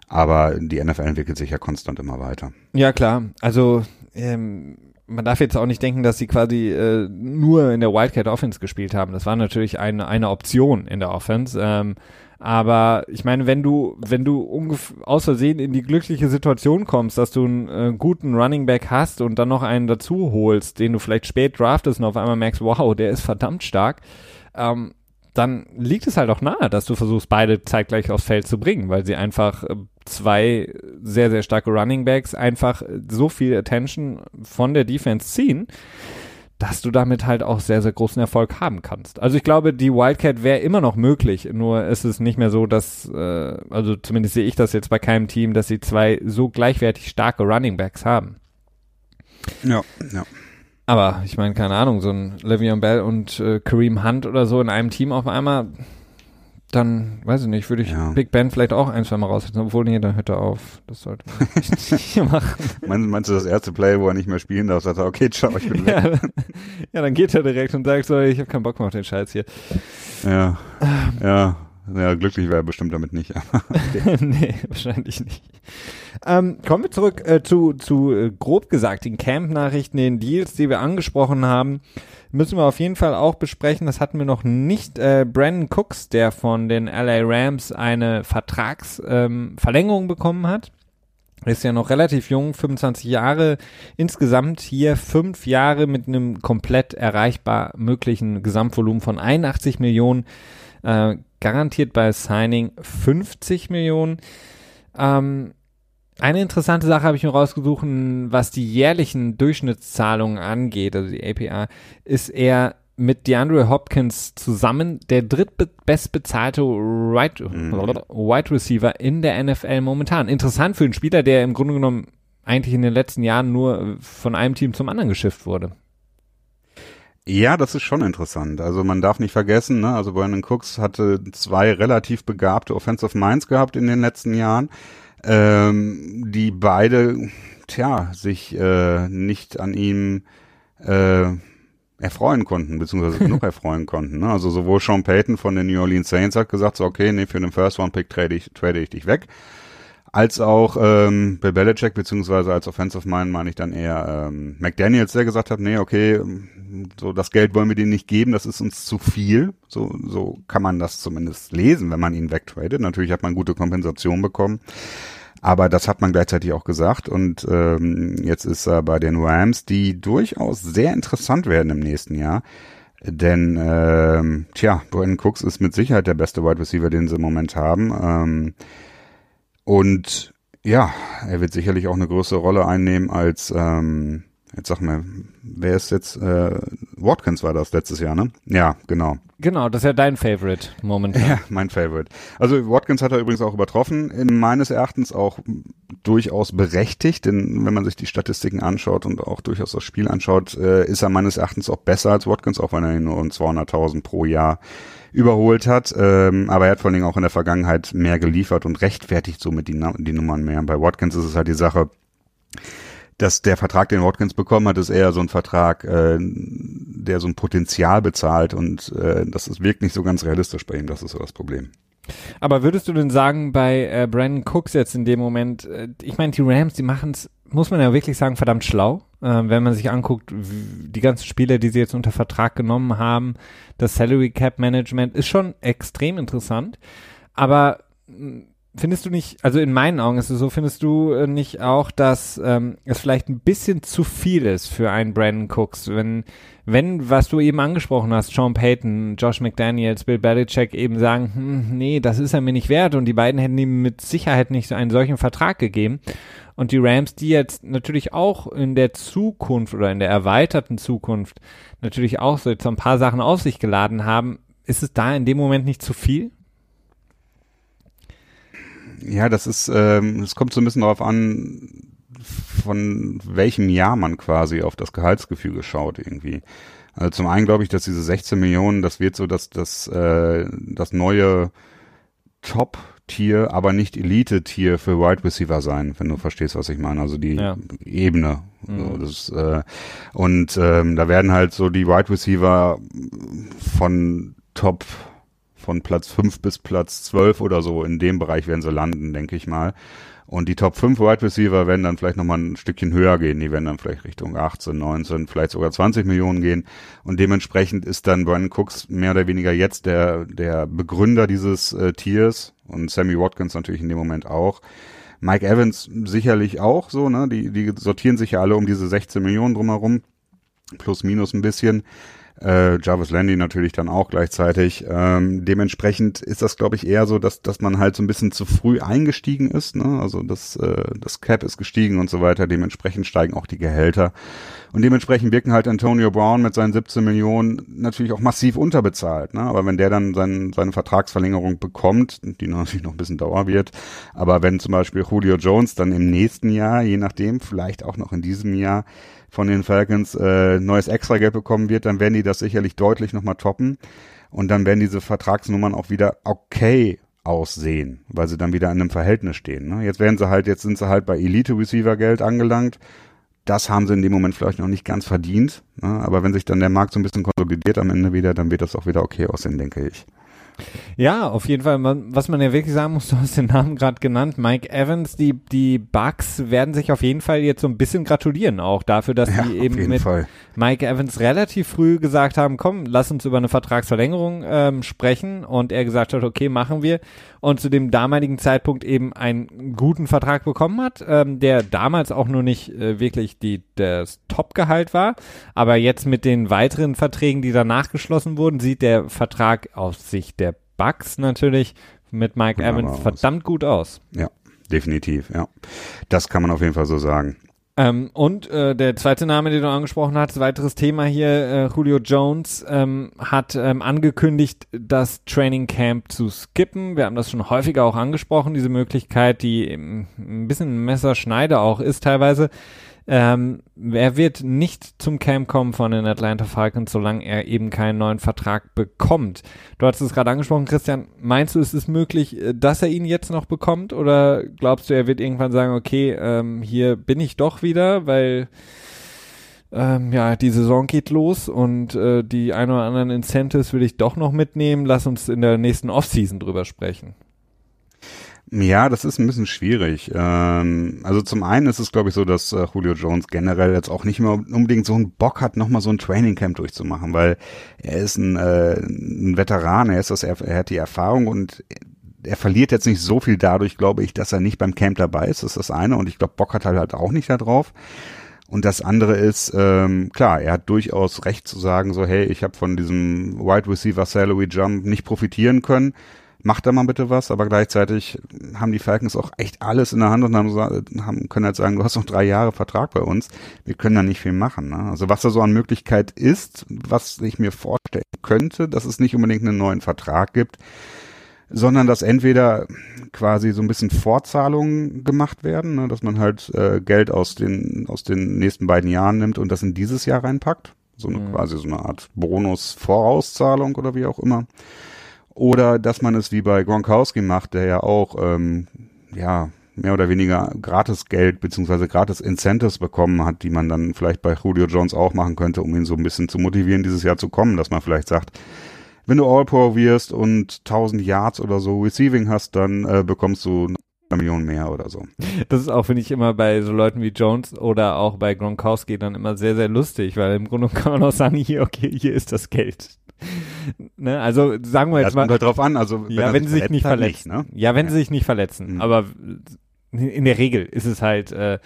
aber die NFL entwickelt sich ja konstant immer weiter. Ja, klar. Also ähm, man darf jetzt auch nicht denken, dass sie quasi äh, nur in der Wildcat Offense gespielt haben. Das war natürlich eine, eine Option in der Offense. Ähm, aber ich meine, wenn du, wenn du aus Versehen in die glückliche Situation kommst, dass du einen äh, guten Running Back hast und dann noch einen dazu holst, den du vielleicht spät draftest und auf einmal merkst, wow, der ist verdammt stark, ähm, dann liegt es halt auch nahe, dass du versuchst, beide zeitgleich aufs Feld zu bringen, weil sie einfach äh, zwei sehr, sehr starke Running Backs einfach so viel Attention von der Defense ziehen, dass du damit halt auch sehr, sehr großen Erfolg haben kannst. Also ich glaube, die Wildcat wäre immer noch möglich, nur ist es nicht mehr so, dass, äh, also zumindest sehe ich das jetzt bei keinem Team, dass sie zwei so gleichwertig starke Running Backs haben. Ja, ja. Aber ich meine, keine Ahnung, so ein Le'Veon Bell und äh, Kareem Hunt oder so in einem Team auf einmal, dann, weiß ich nicht, würde ich ja. Big Ben vielleicht auch ein, zwei Mal raussetzen, obwohl nee, dann hört er auf. Das sollte man nicht machen. Meinst, meinst, du das erste Play, wo er nicht mehr spielen darf, sagt er, okay, ciao, ich bin weg. Ja, ja, dann geht er direkt und sagt so, ich habe keinen Bock mehr auf den Scheiß hier. Ja, ja. Ja, glücklich wäre er bestimmt damit nicht. nee, wahrscheinlich nicht. Ähm, kommen wir zurück äh, zu, zu äh, grob gesagt den Camp-Nachrichten, den Deals, die wir angesprochen haben müssen wir auf jeden Fall auch besprechen. Das hatten wir noch nicht. Äh, Brandon Cooks, der von den LA Rams eine Vertragsverlängerung ähm, bekommen hat. Ist ja noch relativ jung, 25 Jahre. Insgesamt hier fünf Jahre mit einem komplett erreichbar möglichen Gesamtvolumen von 81 Millionen. Äh, garantiert bei Signing 50 Millionen. Ähm, eine interessante Sache habe ich mir rausgesucht, was die jährlichen Durchschnittszahlungen angeht, also die APR, ist er mit DeAndre Hopkins zusammen der drittbestbezahlte Wide, mhm. Wide Receiver in der NFL momentan. Interessant für einen Spieler, der im Grunde genommen eigentlich in den letzten Jahren nur von einem Team zum anderen geschifft wurde. Ja, das ist schon interessant. Also man darf nicht vergessen, ne? also Brandon Cooks hatte zwei relativ begabte Offensive Minds gehabt in den letzten Jahren ähm, die beide, tja, sich äh, nicht an ihm äh, erfreuen konnten, beziehungsweise genug erfreuen konnten. Ne? Also sowohl Sean Payton von den New Orleans Saints hat gesagt, so okay, nee, für den First Round Pick trade ich, trade ich dich weg als auch ähm, Bill Belichick, beziehungsweise als Offensive Mind meine ich dann eher ähm, McDaniels, der gesagt hat, nee, okay, so das Geld wollen wir denen nicht geben, das ist uns zu viel. So, so kann man das zumindest lesen, wenn man ihn wegtradet. Natürlich hat man gute Kompensation bekommen. Aber das hat man gleichzeitig auch gesagt. Und ähm, jetzt ist er bei den Rams, die durchaus sehr interessant werden im nächsten Jahr. Denn, ähm, tja, Brandon Cooks ist mit Sicherheit der beste Wide Receiver, den sie im Moment haben. Ähm, und ja, er wird sicherlich auch eine größere Rolle einnehmen als, ähm, jetzt sag mal, wer ist jetzt, äh, Watkins war das letztes Jahr, ne? Ja, genau. Genau, das ist ja dein Favorite momentan. Ja, mein Favorite. Also Watkins hat er übrigens auch übertroffen, meines Erachtens auch durchaus berechtigt, denn wenn man sich die Statistiken anschaut und auch durchaus das Spiel anschaut, äh, ist er meines Erachtens auch besser als Watkins, auch wenn er nur um 200.000 pro Jahr überholt hat. Ähm, aber er hat vor allen Dingen auch in der Vergangenheit mehr geliefert und rechtfertigt somit die, die Nummern mehr. Bei Watkins ist es halt die Sache, dass der Vertrag, den Watkins bekommen hat, ist eher so ein Vertrag, äh, der so ein Potenzial bezahlt und äh, das ist wirklich nicht so ganz realistisch bei ihm. Das ist so das Problem. Aber würdest du denn sagen, bei äh, Brandon Cooks jetzt in dem Moment, äh, ich meine, die Rams, die machen es, muss man ja wirklich sagen, verdammt schlau, wenn man sich anguckt, die ganzen Spieler, die sie jetzt unter Vertrag genommen haben, das Salary Cap Management ist schon extrem interessant. Aber findest du nicht, also in meinen Augen ist es so, findest du äh, nicht auch, dass ähm, es vielleicht ein bisschen zu viel ist für einen Brandon Cooks, wenn, wenn, was du eben angesprochen hast, Sean Payton, Josh McDaniels, Bill Belichick eben sagen, hm, nee, das ist er mir nicht wert und die beiden hätten ihm mit Sicherheit nicht so einen solchen Vertrag gegeben. Und die Rams, die jetzt natürlich auch in der Zukunft oder in der erweiterten Zukunft natürlich auch so jetzt ein paar Sachen auf sich geladen haben, ist es da in dem Moment nicht zu viel? Ja, das ist, ähm, es kommt so ein bisschen darauf an, von welchem Jahr man quasi auf das Gehaltsgefüge schaut irgendwie. Also zum einen glaube ich, dass diese 16 Millionen, das wird so, dass das, äh, das neue Top-Tier, aber nicht Elite-Tier für Wide Receiver sein, wenn du verstehst, was ich meine. Also die ja. Ebene. Mhm. Das, äh, und ähm, da werden halt so die Wide Receiver von Top von Platz 5 bis Platz 12 oder so, in dem Bereich werden sie landen, denke ich mal. Und die Top 5 Wide Receiver werden dann vielleicht nochmal ein Stückchen höher gehen. Die werden dann vielleicht Richtung 18, 19, vielleicht sogar 20 Millionen gehen. Und dementsprechend ist dann Brandon Cooks mehr oder weniger jetzt der, der Begründer dieses äh, Tiers und Sammy Watkins natürlich in dem Moment auch. Mike Evans sicherlich auch so, ne? Die, die sortieren sich ja alle um diese 16 Millionen drumherum. Plus minus ein bisschen äh, Jarvis Landy natürlich dann auch gleichzeitig. Ähm, dementsprechend ist das, glaube ich, eher so, dass, dass man halt so ein bisschen zu früh eingestiegen ist. Ne? Also das, äh, das Cap ist gestiegen und so weiter. Dementsprechend steigen auch die Gehälter. Und dementsprechend wirken halt Antonio Brown mit seinen 17 Millionen natürlich auch massiv unterbezahlt. Ne? Aber wenn der dann sein, seine Vertragsverlängerung bekommt, die natürlich noch ein bisschen dauer wird, aber wenn zum Beispiel Julio Jones dann im nächsten Jahr, je nachdem, vielleicht auch noch in diesem Jahr, von den Falcons äh, neues Extrageld bekommen wird, dann werden die das sicherlich deutlich nochmal toppen. Und dann werden diese Vertragsnummern auch wieder okay aussehen, weil sie dann wieder in einem Verhältnis stehen. Ne? Jetzt werden sie halt, jetzt sind sie halt bei Elite-Receiver-Geld angelangt. Das haben sie in dem Moment vielleicht noch nicht ganz verdient. Ne? Aber wenn sich dann der Markt so ein bisschen konsolidiert am Ende wieder, dann wird das auch wieder okay aussehen, denke ich. Ja, auf jeden Fall. Was man ja wirklich sagen muss, du hast den Namen gerade genannt, Mike Evans, die, die Bucks werden sich auf jeden Fall jetzt so ein bisschen gratulieren, auch dafür, dass ja, die eben mit Fall. Mike Evans relativ früh gesagt haben, komm, lass uns über eine Vertragsverlängerung ähm, sprechen und er gesagt hat, okay, machen wir und zu dem damaligen Zeitpunkt eben einen guten Vertrag bekommen hat, ähm, der damals auch nur nicht äh, wirklich die, das Top-Gehalt war, aber jetzt mit den weiteren Verträgen, die danach geschlossen wurden, sieht der Vertrag aus Sicht der Bucks natürlich mit Mike Evans verdammt gut aus. Ja, definitiv, ja. Das kann man auf jeden Fall so sagen. Ähm, und äh, der zweite Name, den du angesprochen hast, weiteres Thema hier, äh, Julio Jones ähm, hat ähm, angekündigt, das Training Camp zu skippen. Wir haben das schon häufiger auch angesprochen, diese Möglichkeit, die ein bisschen Messerschneide auch ist teilweise. Ähm, er wird nicht zum Camp kommen von den Atlanta Falcons, solange er eben keinen neuen Vertrag bekommt. Du hast es gerade angesprochen, Christian. Meinst du, ist es möglich, äh, dass er ihn jetzt noch bekommt? Oder glaubst du, er wird irgendwann sagen, okay, ähm, hier bin ich doch wieder, weil ähm, ja, die Saison geht los und äh, die ein oder anderen Incentives will ich doch noch mitnehmen. Lass uns in der nächsten Offseason drüber sprechen. Ja, das ist ein bisschen schwierig. Ähm, also zum einen ist es, glaube ich, so, dass äh, Julio Jones generell jetzt auch nicht mehr unbedingt so einen Bock hat, nochmal so ein Trainingcamp durchzumachen, weil er ist ein, äh, ein Veteran, er ist das, er, er hat die Erfahrung und er verliert jetzt nicht so viel dadurch, glaube ich, dass er nicht beim Camp dabei ist. Das ist das eine. Und ich glaube, Bock hat er halt auch nicht da drauf. Und das andere ist, ähm, klar, er hat durchaus recht zu sagen, so, hey, ich habe von diesem Wide Receiver Salary Jump nicht profitieren können macht da mal bitte was, aber gleichzeitig haben die Falcons auch echt alles in der Hand und haben, haben können halt sagen, du hast noch drei Jahre Vertrag bei uns, wir können da nicht viel machen. Ne? Also was da so an Möglichkeit ist, was ich mir vorstellen könnte, dass es nicht unbedingt einen neuen Vertrag gibt, sondern dass entweder quasi so ein bisschen Vorzahlungen gemacht werden, ne, dass man halt äh, Geld aus den aus den nächsten beiden Jahren nimmt und das in dieses Jahr reinpackt, so eine mhm. quasi so eine Art Bonus-Vorauszahlung oder wie auch immer. Oder dass man es wie bei Gronkowski macht, der ja auch, ähm, ja, mehr oder weniger gratis Geld beziehungsweise gratis Incentives bekommen hat, die man dann vielleicht bei Julio Jones auch machen könnte, um ihn so ein bisschen zu motivieren, dieses Jahr zu kommen, dass man vielleicht sagt, wenn du All-Pro wirst und 1000 Yards oder so Receiving hast, dann äh, bekommst du eine Million mehr oder so. Das ist auch, finde ich, immer bei so Leuten wie Jones oder auch bei Gronkowski dann immer sehr, sehr lustig, weil im Grunde kann man auch sagen, hier, okay, hier ist das Geld. ne? Also sagen wir jetzt das mal. kommt halt drauf an, also wenn ja, wenn sie sich nicht verletzen. Nicht, ne? Ja, wenn ja. sie sich nicht verletzen. Mhm. Aber in der Regel ist es halt. Äh,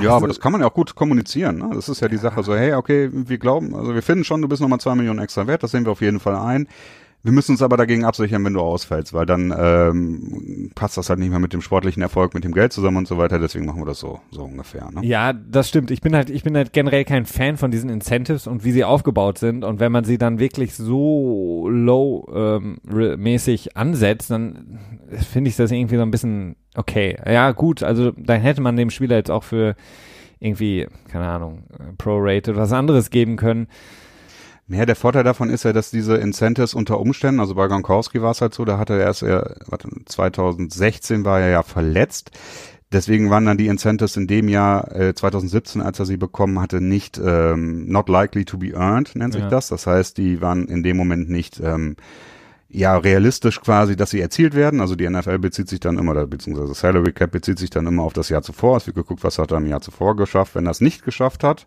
ja, aber das kann man ja auch gut kommunizieren. Ne? Das ist ja die Sache so, hey, okay, wir glauben, also wir finden schon, du bist nochmal zwei Millionen extra wert, das sehen wir auf jeden Fall ein. Wir müssen uns aber dagegen absichern, wenn du ausfällst, weil dann ähm, passt das halt nicht mehr mit dem sportlichen Erfolg, mit dem Geld zusammen und so weiter. Deswegen machen wir das so, so ungefähr. Ne? Ja, das stimmt. Ich bin halt, ich bin halt generell kein Fan von diesen Incentives und wie sie aufgebaut sind. Und wenn man sie dann wirklich so low ähm, ansetzt, dann finde ich das irgendwie so ein bisschen okay. Ja, gut. Also dann hätte man dem Spieler jetzt auch für irgendwie, keine Ahnung, Pro-Rated was anderes geben können. Ja, der Vorteil davon ist ja, dass diese Incentives unter Umständen, also bei Gronkowski war es halt so, da hatte er erst, er, warte, 2016 war er ja verletzt. Deswegen waren dann die Incentives in dem Jahr äh, 2017, als er sie bekommen hatte, nicht ähm, not likely to be earned, nennt sich ja. das. Das heißt, die waren in dem Moment nicht ähm, ja realistisch quasi, dass sie erzielt werden. Also die NFL bezieht sich dann immer, beziehungsweise Salary Cap bezieht sich dann immer auf das Jahr zuvor. Es wird geguckt, was hat er im Jahr zuvor geschafft. Wenn er es nicht geschafft hat,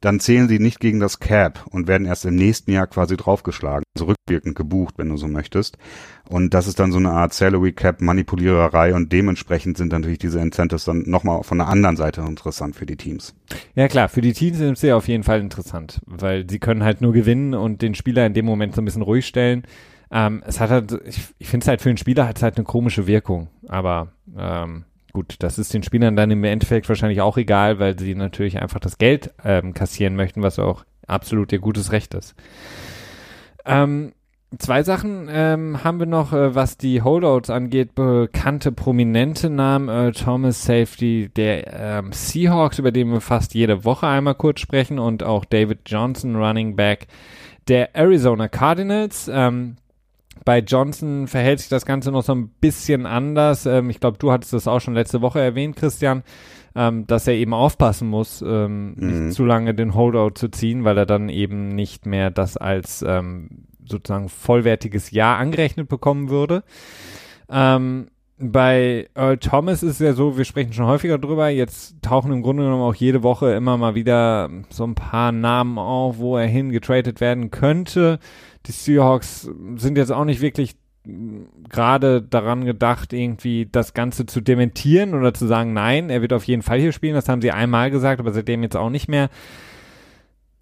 dann zählen sie nicht gegen das Cap und werden erst im nächsten Jahr quasi draufgeschlagen, also rückwirkend gebucht, wenn du so möchtest. Und das ist dann so eine Art Salary Cap Manipuliererei und dementsprechend sind natürlich diese Incentives dann nochmal von der anderen Seite interessant für die Teams. Ja klar, für die Teams sind sie auf jeden Fall interessant, weil sie können halt nur gewinnen und den Spieler in dem Moment so ein bisschen ruhig stellen. Ähm, es hat halt, ich, ich finde es halt für einen Spieler hat es halt eine komische Wirkung, aber ähm, gut, das ist den Spielern dann im Endeffekt wahrscheinlich auch egal, weil sie natürlich einfach das Geld ähm, kassieren möchten, was auch absolut ihr gutes Recht ist. Ähm, zwei Sachen ähm, haben wir noch, äh, was die Holdouts angeht. Bekannte prominente Namen. Äh, Thomas Safety der ähm, Seahawks, über den wir fast jede Woche einmal kurz sprechen. Und auch David Johnson, Running Back der Arizona Cardinals. Ähm, bei Johnson verhält sich das Ganze noch so ein bisschen anders. Ähm, ich glaube, du hattest das auch schon letzte Woche erwähnt, Christian, ähm, dass er eben aufpassen muss, ähm, mhm. nicht zu lange den Holdout zu ziehen, weil er dann eben nicht mehr das als ähm, sozusagen vollwertiges Jahr angerechnet bekommen würde. Ähm, bei Earl Thomas ist es ja so, wir sprechen schon häufiger drüber, jetzt tauchen im Grunde genommen auch jede Woche immer mal wieder so ein paar Namen auf, wo er hingetradet werden könnte die Seahawks sind jetzt auch nicht wirklich gerade daran gedacht, irgendwie das Ganze zu dementieren oder zu sagen, nein, er wird auf jeden Fall hier spielen. Das haben sie einmal gesagt, aber seitdem jetzt auch nicht mehr.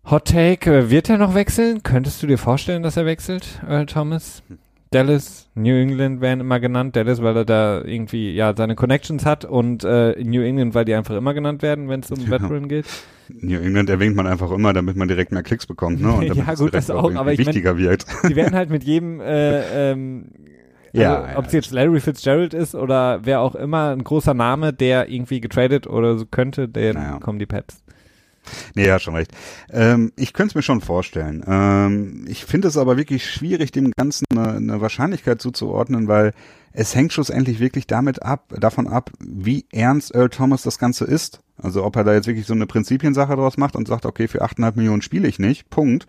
Hot Take, äh, wird er noch wechseln? Könntest du dir vorstellen, dass er wechselt, Earl Thomas? Dallas, New England werden immer genannt. Dallas, weil er da irgendwie ja seine Connections hat und äh, New England, weil die einfach immer genannt werden, wenn es um ja. Veteran geht. New England erwähnt man einfach immer, damit man direkt mehr Klicks bekommt, ne? Und ja, gut, das auch, aber ich wichtiger mein, wird. Die werden halt mit jedem äh, ähm, ja, also, ja, ob es jetzt Larry Fitzgerald ist oder wer auch immer, ein großer Name, der irgendwie getradet oder so könnte, der naja. kommen die Pets. Nee, ja, schon recht. Ähm, ich könnte es mir schon vorstellen. Ähm, ich finde es aber wirklich schwierig, dem Ganzen eine, eine Wahrscheinlichkeit zuzuordnen, weil es hängt schlussendlich wirklich damit ab, davon ab, wie ernst Earl Thomas das Ganze ist. Also ob er da jetzt wirklich so eine Prinzipiensache draus macht und sagt, okay, für 8,5 Millionen spiele ich nicht, Punkt.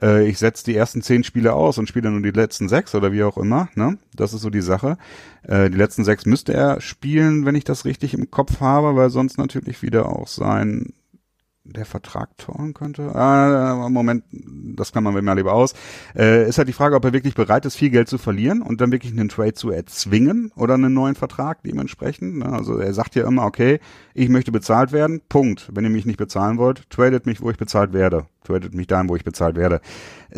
Äh, ich setze die ersten zehn Spiele aus und spiele nur die letzten sechs oder wie auch immer. Ne? Das ist so die Sache. Äh, die letzten sechs müsste er spielen, wenn ich das richtig im Kopf habe, weil sonst natürlich wieder auch sein der Vertrag toren könnte. Ah, Moment, das kann man mir mal lieber aus. Äh, ist halt die Frage, ob er wirklich bereit ist, viel Geld zu verlieren und dann wirklich einen Trade zu erzwingen oder einen neuen Vertrag dementsprechend. Ne? Also er sagt ja immer, okay, ich möchte bezahlt werden, Punkt. Wenn ihr mich nicht bezahlen wollt, tradet mich, wo ich bezahlt werde tradet mich dahin, wo ich bezahlt werde.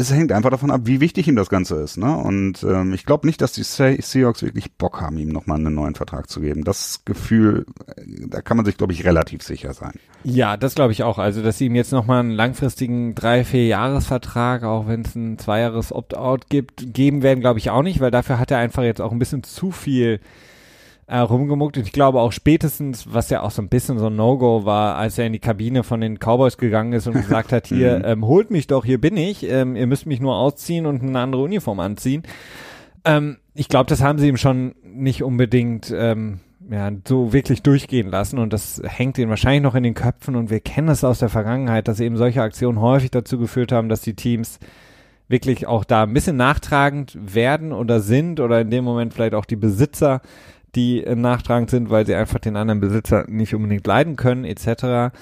Es hängt einfach davon ab, wie wichtig ihm das Ganze ist. Ne? Und ähm, ich glaube nicht, dass die Seahawks wirklich Bock haben, ihm nochmal einen neuen Vertrag zu geben. Das Gefühl, äh, da kann man sich, glaube ich, relativ sicher sein. Ja, das glaube ich auch. Also, dass sie ihm jetzt nochmal einen langfristigen drei, vier Jahresvertrag, auch wenn es ein Zweijahres Opt-out gibt, geben werden, glaube ich auch nicht, weil dafür hat er einfach jetzt auch ein bisschen zu viel äh, rumgemuckt. Und ich glaube auch spätestens, was ja auch so ein bisschen so ein No-Go war, als er in die Kabine von den Cowboys gegangen ist und gesagt hat, hier, mhm. ähm, holt mich doch, hier bin ich, ähm, ihr müsst mich nur ausziehen und eine andere Uniform anziehen. Ähm, ich glaube, das haben sie ihm schon nicht unbedingt ähm, ja, so wirklich durchgehen lassen und das hängt ihnen wahrscheinlich noch in den Köpfen und wir kennen das aus der Vergangenheit, dass eben solche Aktionen häufig dazu geführt haben, dass die Teams wirklich auch da ein bisschen nachtragend werden oder sind oder in dem Moment vielleicht auch die Besitzer, die äh, nachtragend sind, weil sie einfach den anderen Besitzer nicht unbedingt leiden können, etc.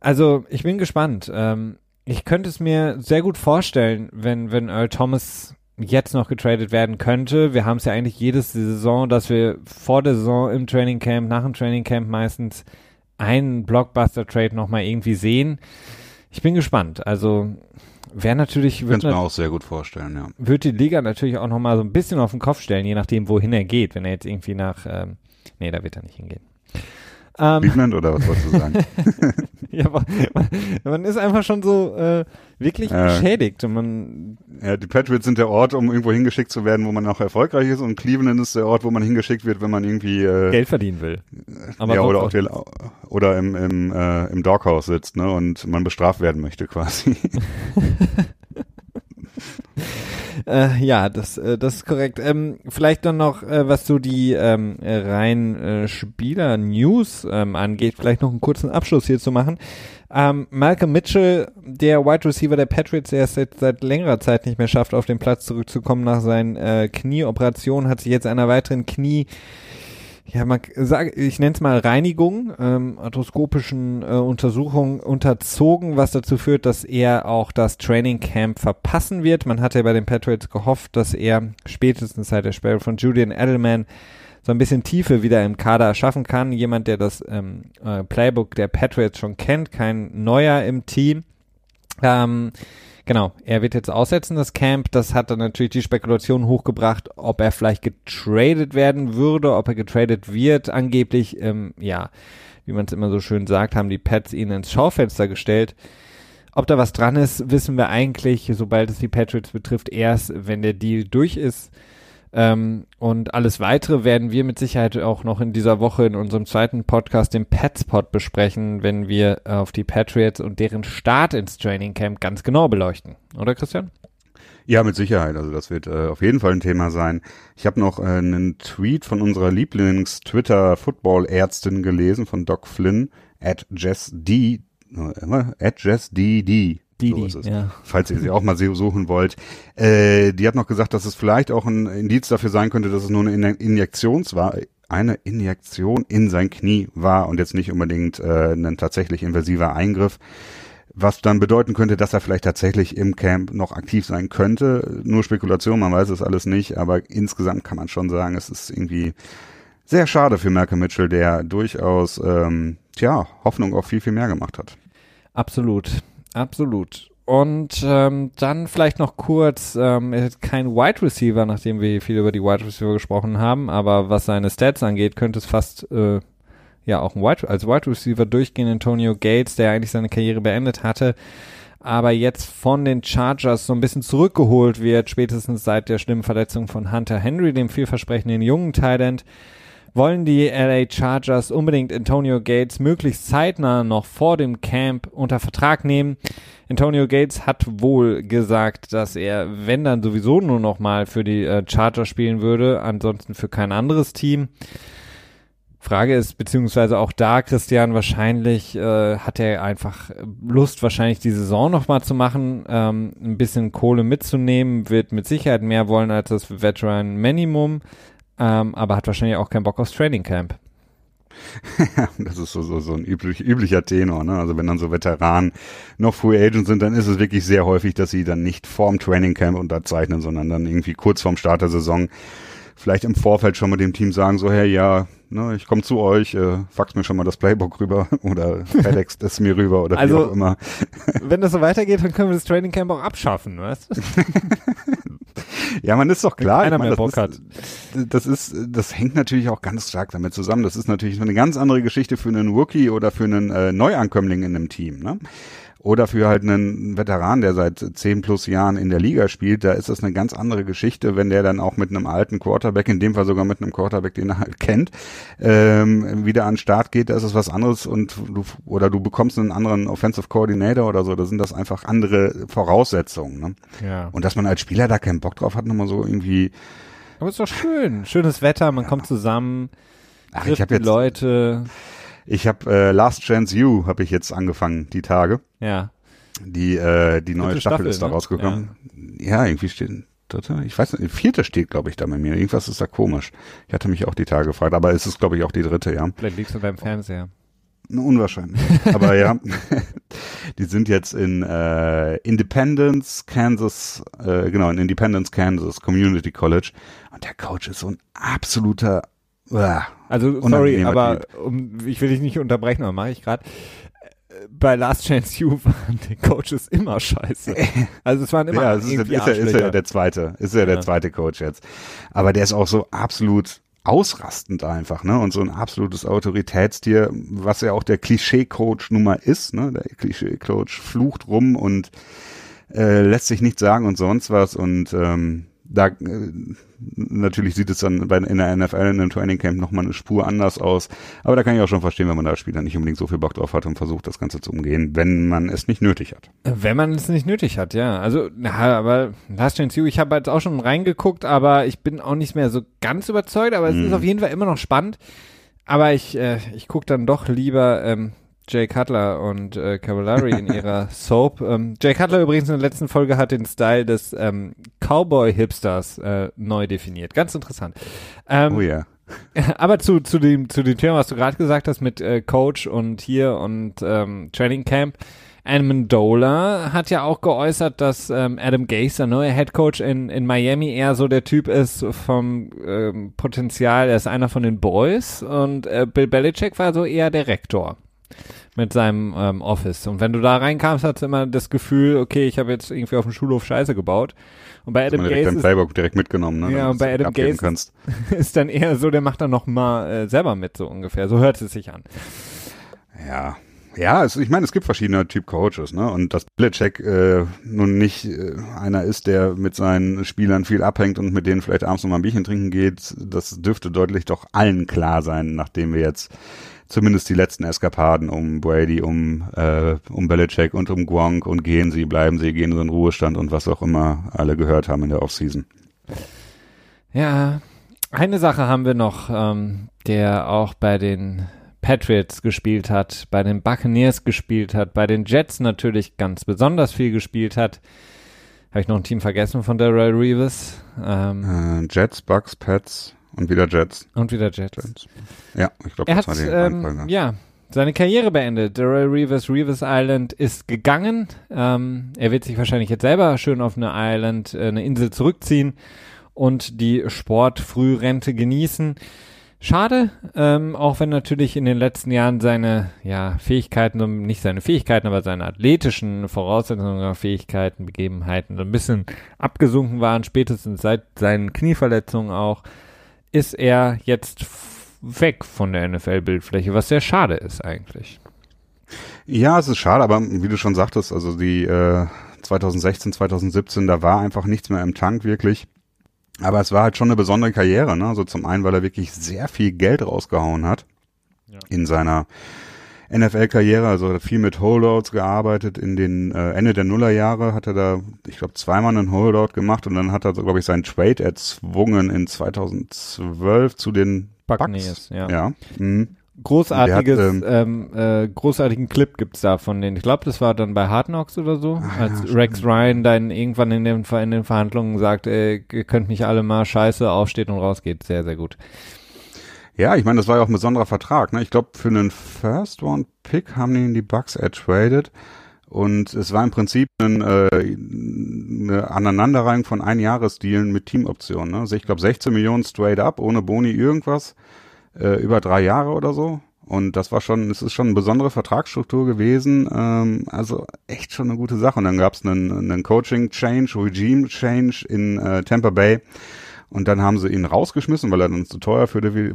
Also ich bin gespannt. Ähm, ich könnte es mir sehr gut vorstellen, wenn, wenn Earl Thomas jetzt noch getradet werden könnte. Wir haben es ja eigentlich jedes Saison, dass wir vor der Saison im Training Camp, nach dem Training Camp meistens einen Blockbuster-Trade nochmal irgendwie sehen. Ich bin gespannt. Also wäre natürlich... Ich könnte mir auch sehr gut vorstellen, ja. Wird die Liga natürlich auch nochmal so ein bisschen auf den Kopf stellen, je nachdem, wohin er geht. Wenn er jetzt irgendwie nach... Ähm, nee, da wird er nicht hingehen. Ähm, Cleveland oder was wolltest du sagen? ja, man, man, ist einfach schon so äh, wirklich äh, beschädigt. Und man ja, die Patriots sind der Ort, um irgendwo hingeschickt zu werden, wo man auch erfolgreich ist. Und Cleveland ist der Ort, wo man hingeschickt wird, wenn man irgendwie äh, Geld verdienen will. Aber ja, oder auch der, oder im im, äh, im Doghouse sitzt, ne? Und man bestraft werden möchte quasi. Äh, ja, das, äh, das ist korrekt. Ähm, vielleicht dann noch, äh, was so die ähm, rein äh, Spieler-News ähm, angeht, vielleicht noch einen kurzen Abschluss hier zu machen. Ähm, Malcolm Mitchell, der Wide Receiver der Patriots, der es seit, seit längerer Zeit nicht mehr schafft, auf den Platz zurückzukommen nach seinen äh, Knieoperationen, hat sich jetzt einer weiteren Knie ja, man sag, ich nenne es mal Reinigung, ähm, arthroskopischen äh, Untersuchungen unterzogen, was dazu führt, dass er auch das Training Camp verpassen wird. Man hatte bei den Patriots gehofft, dass er spätestens seit der Sperre von Julian Edelman so ein bisschen Tiefe wieder im Kader schaffen kann. Jemand, der das ähm, äh, Playbook der Patriots schon kennt, kein Neuer im Team. Ähm, Genau, er wird jetzt aussetzen, das Camp. Das hat dann natürlich die Spekulation hochgebracht, ob er vielleicht getradet werden würde, ob er getradet wird. Angeblich, ähm, ja, wie man es immer so schön sagt, haben die Pets ihn ins Schaufenster gestellt. Ob da was dran ist, wissen wir eigentlich, sobald es die Patriots betrifft, erst, wenn der Deal durch ist. Ähm, und alles weitere werden wir mit Sicherheit auch noch in dieser Woche in unserem zweiten Podcast, dem Petspot, besprechen, wenn wir auf die Patriots und deren Start ins Training Camp ganz genau beleuchten. Oder Christian? Ja, mit Sicherheit. Also das wird äh, auf jeden Fall ein Thema sein. Ich habe noch äh, einen Tweet von unserer Lieblings-Twitter-Football-Ärztin gelesen, von Doc Flynn, at Jess D, äh, at Jess D. Didi, so ja. falls ihr sie auch mal suchen wollt. Äh, die hat noch gesagt, dass es vielleicht auch ein Indiz dafür sein könnte, dass es nur eine Injektions war, eine Injektion in sein Knie war und jetzt nicht unbedingt äh, ein tatsächlich invasiver Eingriff. Was dann bedeuten könnte, dass er vielleicht tatsächlich im Camp noch aktiv sein könnte. Nur Spekulation, man weiß es alles nicht, aber insgesamt kann man schon sagen, es ist irgendwie sehr schade für Malcolm Mitchell, der durchaus ähm, tja, Hoffnung auf viel, viel mehr gemacht hat. Absolut. Absolut. Und ähm, dann vielleicht noch kurz, ähm, er ist kein Wide Receiver, nachdem wir viel über die Wide Receiver gesprochen haben, aber was seine Stats angeht, könnte es fast äh, ja auch ein Wide, als Wide Receiver durchgehen. Antonio Gates, der eigentlich seine Karriere beendet hatte, aber jetzt von den Chargers so ein bisschen zurückgeholt wird, spätestens seit der schlimmen Verletzung von Hunter Henry, dem vielversprechenden jungen Thailand wollen die LA Chargers unbedingt Antonio Gates möglichst zeitnah noch vor dem Camp unter Vertrag nehmen. Antonio Gates hat wohl gesagt, dass er, wenn dann sowieso nur noch mal für die äh, Chargers spielen würde, ansonsten für kein anderes Team. Frage ist, beziehungsweise auch da, Christian, wahrscheinlich äh, hat er einfach Lust, wahrscheinlich die Saison nochmal zu machen, ähm, ein bisschen Kohle mitzunehmen, wird mit Sicherheit mehr wollen als das Veteran Minimum ähm, aber hat wahrscheinlich auch keinen Bock aufs Training Camp. das ist so, so, so ein üblich, üblicher Tenor. Ne? Also wenn dann so Veteranen noch Free Agents sind, dann ist es wirklich sehr häufig, dass sie dann nicht vorm Training Camp unterzeichnen, sondern dann irgendwie kurz vorm Start der Saison vielleicht im Vorfeld schon mit dem Team sagen, so, hey, ja, ne, ich komme zu euch, äh, fax mir schon mal das Playbook rüber oder FedEx das mir rüber oder also, wie auch immer. wenn das so weitergeht, dann können wir das Training Camp auch abschaffen, weißt du? Ja, man ist doch klar. Wenn einer mehr meine, Bock das hat. Ist, das ist, das hängt natürlich auch ganz stark damit zusammen. Das ist natürlich eine ganz andere Geschichte für einen Rookie oder für einen äh, Neuankömmling in einem Team. Ne? Oder für halt einen Veteran, der seit zehn plus Jahren in der Liga spielt, da ist das eine ganz andere Geschichte, wenn der dann auch mit einem alten Quarterback, in dem Fall sogar mit einem Quarterback, den er halt kennt, ähm, wieder an den Start geht, da ist es was anderes und du oder du bekommst einen anderen Offensive Coordinator oder so, da sind das einfach andere Voraussetzungen. Ne? Ja. Und dass man als Spieler da keinen Bock drauf hat, nochmal so irgendwie. Aber ist doch schön. Schönes Wetter, man ja. kommt zusammen. Ach, ich habe die jetzt, Leute. Ich habe äh, Last Chance You habe ich jetzt angefangen die Tage. Ja. Die äh, die neue Staffel, Staffel, ist da ne? rausgekommen. Ja. irgendwie steht dritte, ich weiß nicht, vierte steht glaube ich da bei mir. Irgendwas ist da komisch. Ich hatte mich auch die Tage gefragt, aber es ist glaube ich auch die dritte, ja. Vielleicht liegst du beim Fernseher. Unwahrscheinlich. Aber ja, die sind jetzt in äh, Independence, Kansas, äh, genau, in Independence, Kansas, Community College. Und der Coach ist so ein absoluter, Also, sorry, aber um, ich will dich nicht unterbrechen, aber mache ich gerade. Bei Last Chance You waren die Coaches immer scheiße. Also es waren immer ja, es ist, ist, er, ist er der zweite, ist er der Ja. zweite Coach jetzt. Aber der ist auch so absolut ausrastend einfach, ne? Und so ein absolutes Autoritätstier, was ja auch der Klischee-Coach nun mal ist, ne? Der Klischee-Coach flucht rum und äh, lässt sich nichts sagen und sonst was und ähm, da äh, natürlich sieht es dann bei, in der NFL in dem Training Camp nochmal eine Spur anders aus. Aber da kann ich auch schon verstehen, wenn man da als Spieler nicht unbedingt so viel Bock drauf hat und versucht, das Ganze zu umgehen, wenn man es nicht nötig hat. Wenn man es nicht nötig hat, ja. Also, na, aber Last Chance You, ich habe jetzt auch schon reingeguckt, aber ich bin auch nicht mehr so ganz überzeugt, aber es Mhm. ist auf jeden Fall immer noch spannend. Aber ich, äh, ich gucke dann doch lieber ähm, Jay Cutler und äh, Cavallari in ihrer Soap. Ähm, Jay Cutler übrigens in der letzten Folge hat den Style des ähm, Cowboy-Hipsters äh, neu definiert. Ganz interessant. Ähm, Oh ja. aber zu, zu, dem, zu dem Thema, was du gerade gesagt hast mit äh, Coach und hier und ähm, Training Camp. Adam Mandola hat ja auch geäußert, dass ähm, Adam Gase, der neue Head Coach in, in Miami, eher so der Typ ist vom ähm, Potenzial, er ist einer von den Boys und äh, Bill Belichick war so eher der Rektor mit seinem ähm, Office. Und wenn du da reinkamst, hast du immer das Gefühl, okay, ich habe jetzt irgendwie auf dem Schulhof Scheiße gebaut. Und bei Adam Adam direkt ist Playbook direkt mitgenommen, ne? Ja, und bei Adam Gase- kannst. ist dann eher so, der macht dann noch mal äh, selber mit, so ungefähr. So hört es sich an. Ja. Ja, es, ich meine, es gibt verschiedene Typ Coaches, ne? Und dass Belichick äh, nun nicht äh, einer ist, der mit seinen Spielern viel abhängt und mit denen vielleicht abends noch mal ein Bierchen trinken geht, das dürfte deutlich doch allen klar sein, nachdem wir jetzt zumindest die letzten Eskapaden um Brady, um äh, um Belichick und um Gronk und gehen sie, bleiben sie, gehen sie in Ruhestand und was auch immer alle gehört haben in der Offseason. Ja, eine Sache haben wir noch, ähm, der auch bei den Patriots gespielt hat, bei den Buccaneers gespielt hat, bei den Jets natürlich ganz besonders viel gespielt hat. Habe ich noch ein Team vergessen von Darrell Reeves? Ähm, Äh, Jets, Bucks, Pets und wieder Jets. und wieder Jets. Jets. Ja, ich glaube, Er das hat, war die ähm, ja, seine Karriere beendet. Darrell Reeves, Reeves Island ist gegangen. Ähm, er wird sich wahrscheinlich jetzt selber schön auf eine Island, äh, eine Insel zurückziehen und die Sportfrührente genießen. Schade, ähm, auch wenn natürlich in den letzten Jahren seine ja, Fähigkeiten, nicht seine Fähigkeiten, aber seine athletischen Voraussetzungen, Fähigkeiten, Begebenheiten so ein bisschen abgesunken waren, spätestens seit seinen Knieverletzungen auch, ist er jetzt weg von der NFL-Bildfläche, was sehr schade ist eigentlich. Ja, es ist schade, aber wie du schon sagtest, also die äh, 2016, 2017, da war einfach nichts mehr im Tank wirklich. Aber es war halt schon eine besondere Karriere, ne? Also zum einen, weil er wirklich sehr viel Geld rausgehauen hat Ja. in seiner NFL-Karriere, also er hat viel mit Holdouts gearbeitet. In den äh, Ende der Nullerjahre hat er da, ich glaube, zweimal einen Holdout gemacht und dann hat er, so, glaube ich, seinen Trade erzwungen in 2012 zu den Buccaneers, ja. Ja. Mhm. Großartiges, hat, ähm, äh, großartigen Clip gibt's da von denen. Ich glaube, das war dann bei Hard Knocks oder so, Ah, als ja, Rex Ryan dann irgendwann in den, in den Verhandlungen sagt, ey, ihr könnt mich alle mal scheiße, aufsteht und rausgeht. Sehr, sehr gut. Ja, ich meine, das war ja auch ein besonderer Vertrag. Ne? Ich glaube, für einen First-Round-Pick haben die die Bucks ertradet. Und es war im Prinzip ein, äh, eine Aneinanderreihung von Einjahresdealen mit Teamoptionen. Ne? Also ich glaube 16 Millionen straight up, ohne Boni irgendwas, äh, über drei Jahre oder so. Und das war schon, es ist schon eine besondere Vertragsstruktur gewesen. Ähm, also echt schon eine gute Sache. Und dann gab es einen, einen Coaching-Change, Regime-Change in äh, Tampa Bay. Und dann haben sie ihn rausgeschmissen, weil er dann zu teuer für die,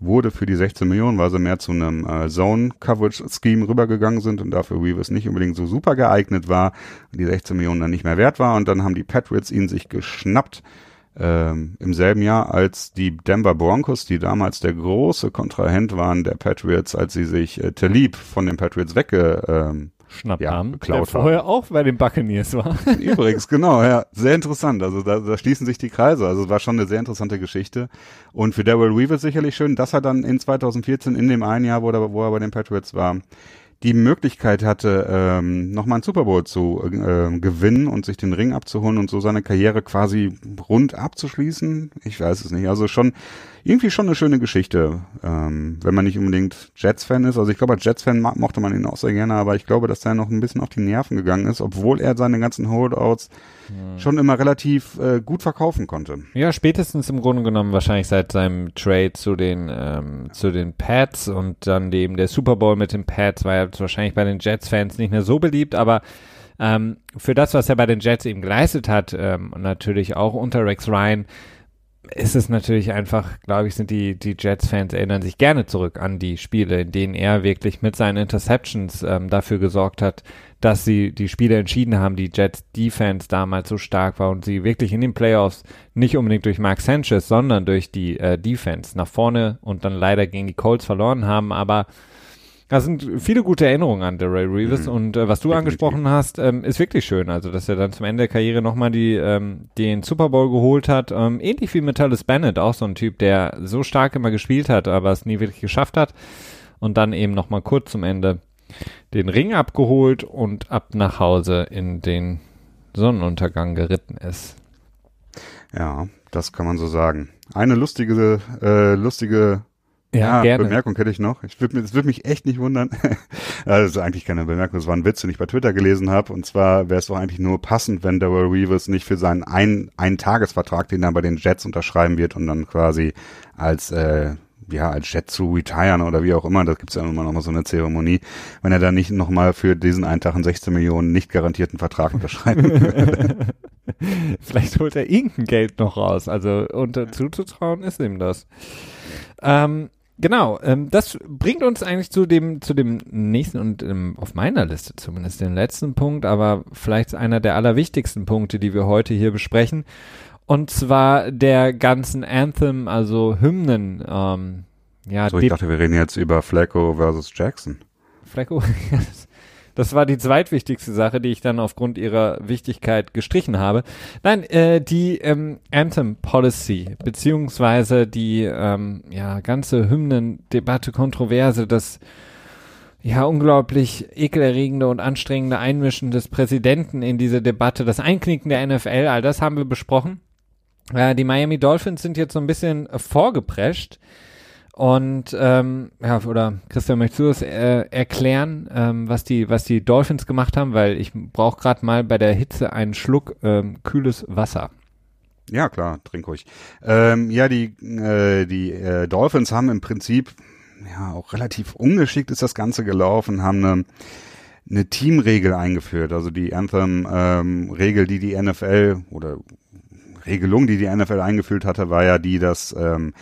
wurde für die 16 Millionen, weil sie mehr zu einem äh, Zone-Coverage-Scheme rübergegangen sind und dafür Reeves nicht unbedingt so super geeignet war und die 16 Millionen dann nicht mehr wert war. Und dann haben die Patriots ihn sich geschnappt ähm, im selben Jahr als die Denver Broncos, die damals der große Kontrahent waren der Patriots, als sie sich äh, Talib von den Patriots wegge ähm, Schnappt Ja, haben, der vorher auch bei den Buccaneers war. Übrigens, genau, ja, sehr interessant. Also da, da schließen sich die Kreise. Also es war schon eine sehr interessante Geschichte. Und für Darrell Weaver sicherlich schön, dass er dann in 2014, in dem einen Jahr, wo er, wo er bei den Patriots war, die Möglichkeit hatte, ähm, nochmal einen Super Bowl zu äh, gewinnen und sich den Ring abzuholen und so seine Karriere quasi rund abzuschließen. Ich weiß es nicht. Also schon irgendwie schon eine schöne Geschichte, ähm, wenn man nicht unbedingt Jets-Fan ist. Also ich glaube, als Jets-Fan mo- mochte man ihn auch sehr gerne, aber ich glaube, dass er noch ein bisschen auf die Nerven gegangen ist, obwohl er seine ganzen Holdouts schon immer relativ äh, gut verkaufen konnte. Ja, spätestens im Grunde genommen wahrscheinlich seit seinem Trade zu den ähm, zu den Pats und dann dem der Super Bowl mit den Pats war er wahrscheinlich bei den Jets-Fans nicht mehr so beliebt, aber ähm, für das, was er bei den Jets eben geleistet hat ähm, und natürlich auch unter Rex Ryan, ist es natürlich einfach, glaube ich, sind die, die Jets-Fans erinnern sich gerne zurück an die Spiele, in denen er wirklich mit seinen Interceptions ähm, dafür gesorgt hat, dass sie die Spiele entschieden haben, die Jets-Defense damals so stark war und sie wirklich in den Playoffs nicht unbedingt durch Mark Sanchez, sondern durch die äh, Defense nach vorne und dann leider gegen die Colts verloren haben, aber das sind viele gute Erinnerungen an Darrell Reeves Mhm. und äh, was du Definitiv. angesprochen hast, ähm, ist wirklich schön. Also, dass er dann zum Ende der Karriere nochmal die, ähm, den Super Bowl geholt hat. Ähm, ähnlich wie Metallus Bennett, auch so ein Typ, der so stark immer gespielt hat, aber es nie wirklich geschafft hat. Und dann eben nochmal kurz zum Ende den Ring abgeholt und ab nach Hause in den Sonnenuntergang geritten ist. Ja, das kann man so sagen. Eine lustige, äh, lustige ja, Bemerkung hätte ich noch. Ich würd, mir- es würde mich echt nicht wundern. Ja, das ist eigentlich keine Bemerkung, das war ein Witz, den ich bei Twitter gelesen habe. Und zwar wäre es doch eigentlich nur passend, wenn Darrell Reeves nicht für seinen ein, einen Tagesvertrag, den er bei den Jets unterschreiben wird und dann quasi als äh, ja, als Jet zu retiren oder wie auch immer, da gibt's ja immer noch mal so eine Zeremonie, wenn er dann nicht nochmal für diesen einen Tag einen 16 Millionen nicht garantierten Vertrag unterschreiben würde. Vielleicht holt er irgendein Geld noch raus. Also unter zuzutrauen ist ihm das. Ähm, genau, ähm, das bringt uns eigentlich zu dem, zu dem nächsten und ähm, auf meiner Liste zumindest den letzten Punkt, aber vielleicht einer der allerwichtigsten Punkte, die wir heute hier besprechen. Und zwar der ganzen Anthem, also Hymnen, ähm, ja, so, ich dachte, wir reden jetzt über Flacco versus Jackson. Flecko. Das war die zweitwichtigste Sache, die ich dann aufgrund ihrer Wichtigkeit gestrichen habe. Nein, äh, die ähm, Anthem Policy, beziehungsweise die ähm, ja, ganze Hymnendebatte, Kontroverse, das ja unglaublich ekelerregende und anstrengende Einmischen des Präsidenten in diese Debatte, das Einknicken der NFL, all das haben wir besprochen. Äh, die Miami Dolphins sind jetzt so ein bisschen äh, vorgeprescht. Und ähm, ja, oder Christian, möchtest du das äh, erklären, ähm, was die, was die Dolphins gemacht haben? Weil ich brauche gerade mal bei der Hitze einen Schluck ähm, kühles Wasser. Ja, klar, trink ruhig. Ähm, ja, die, äh, die äh, Dolphins haben im Prinzip, ja, auch relativ ungeschickt ist das Ganze gelaufen, haben eine, eine Teamregel eingeführt. Also die Anthem-Regel, die die NFL oder Regelung, die die NFL eingeführt hatte, war ja die, dass ähm,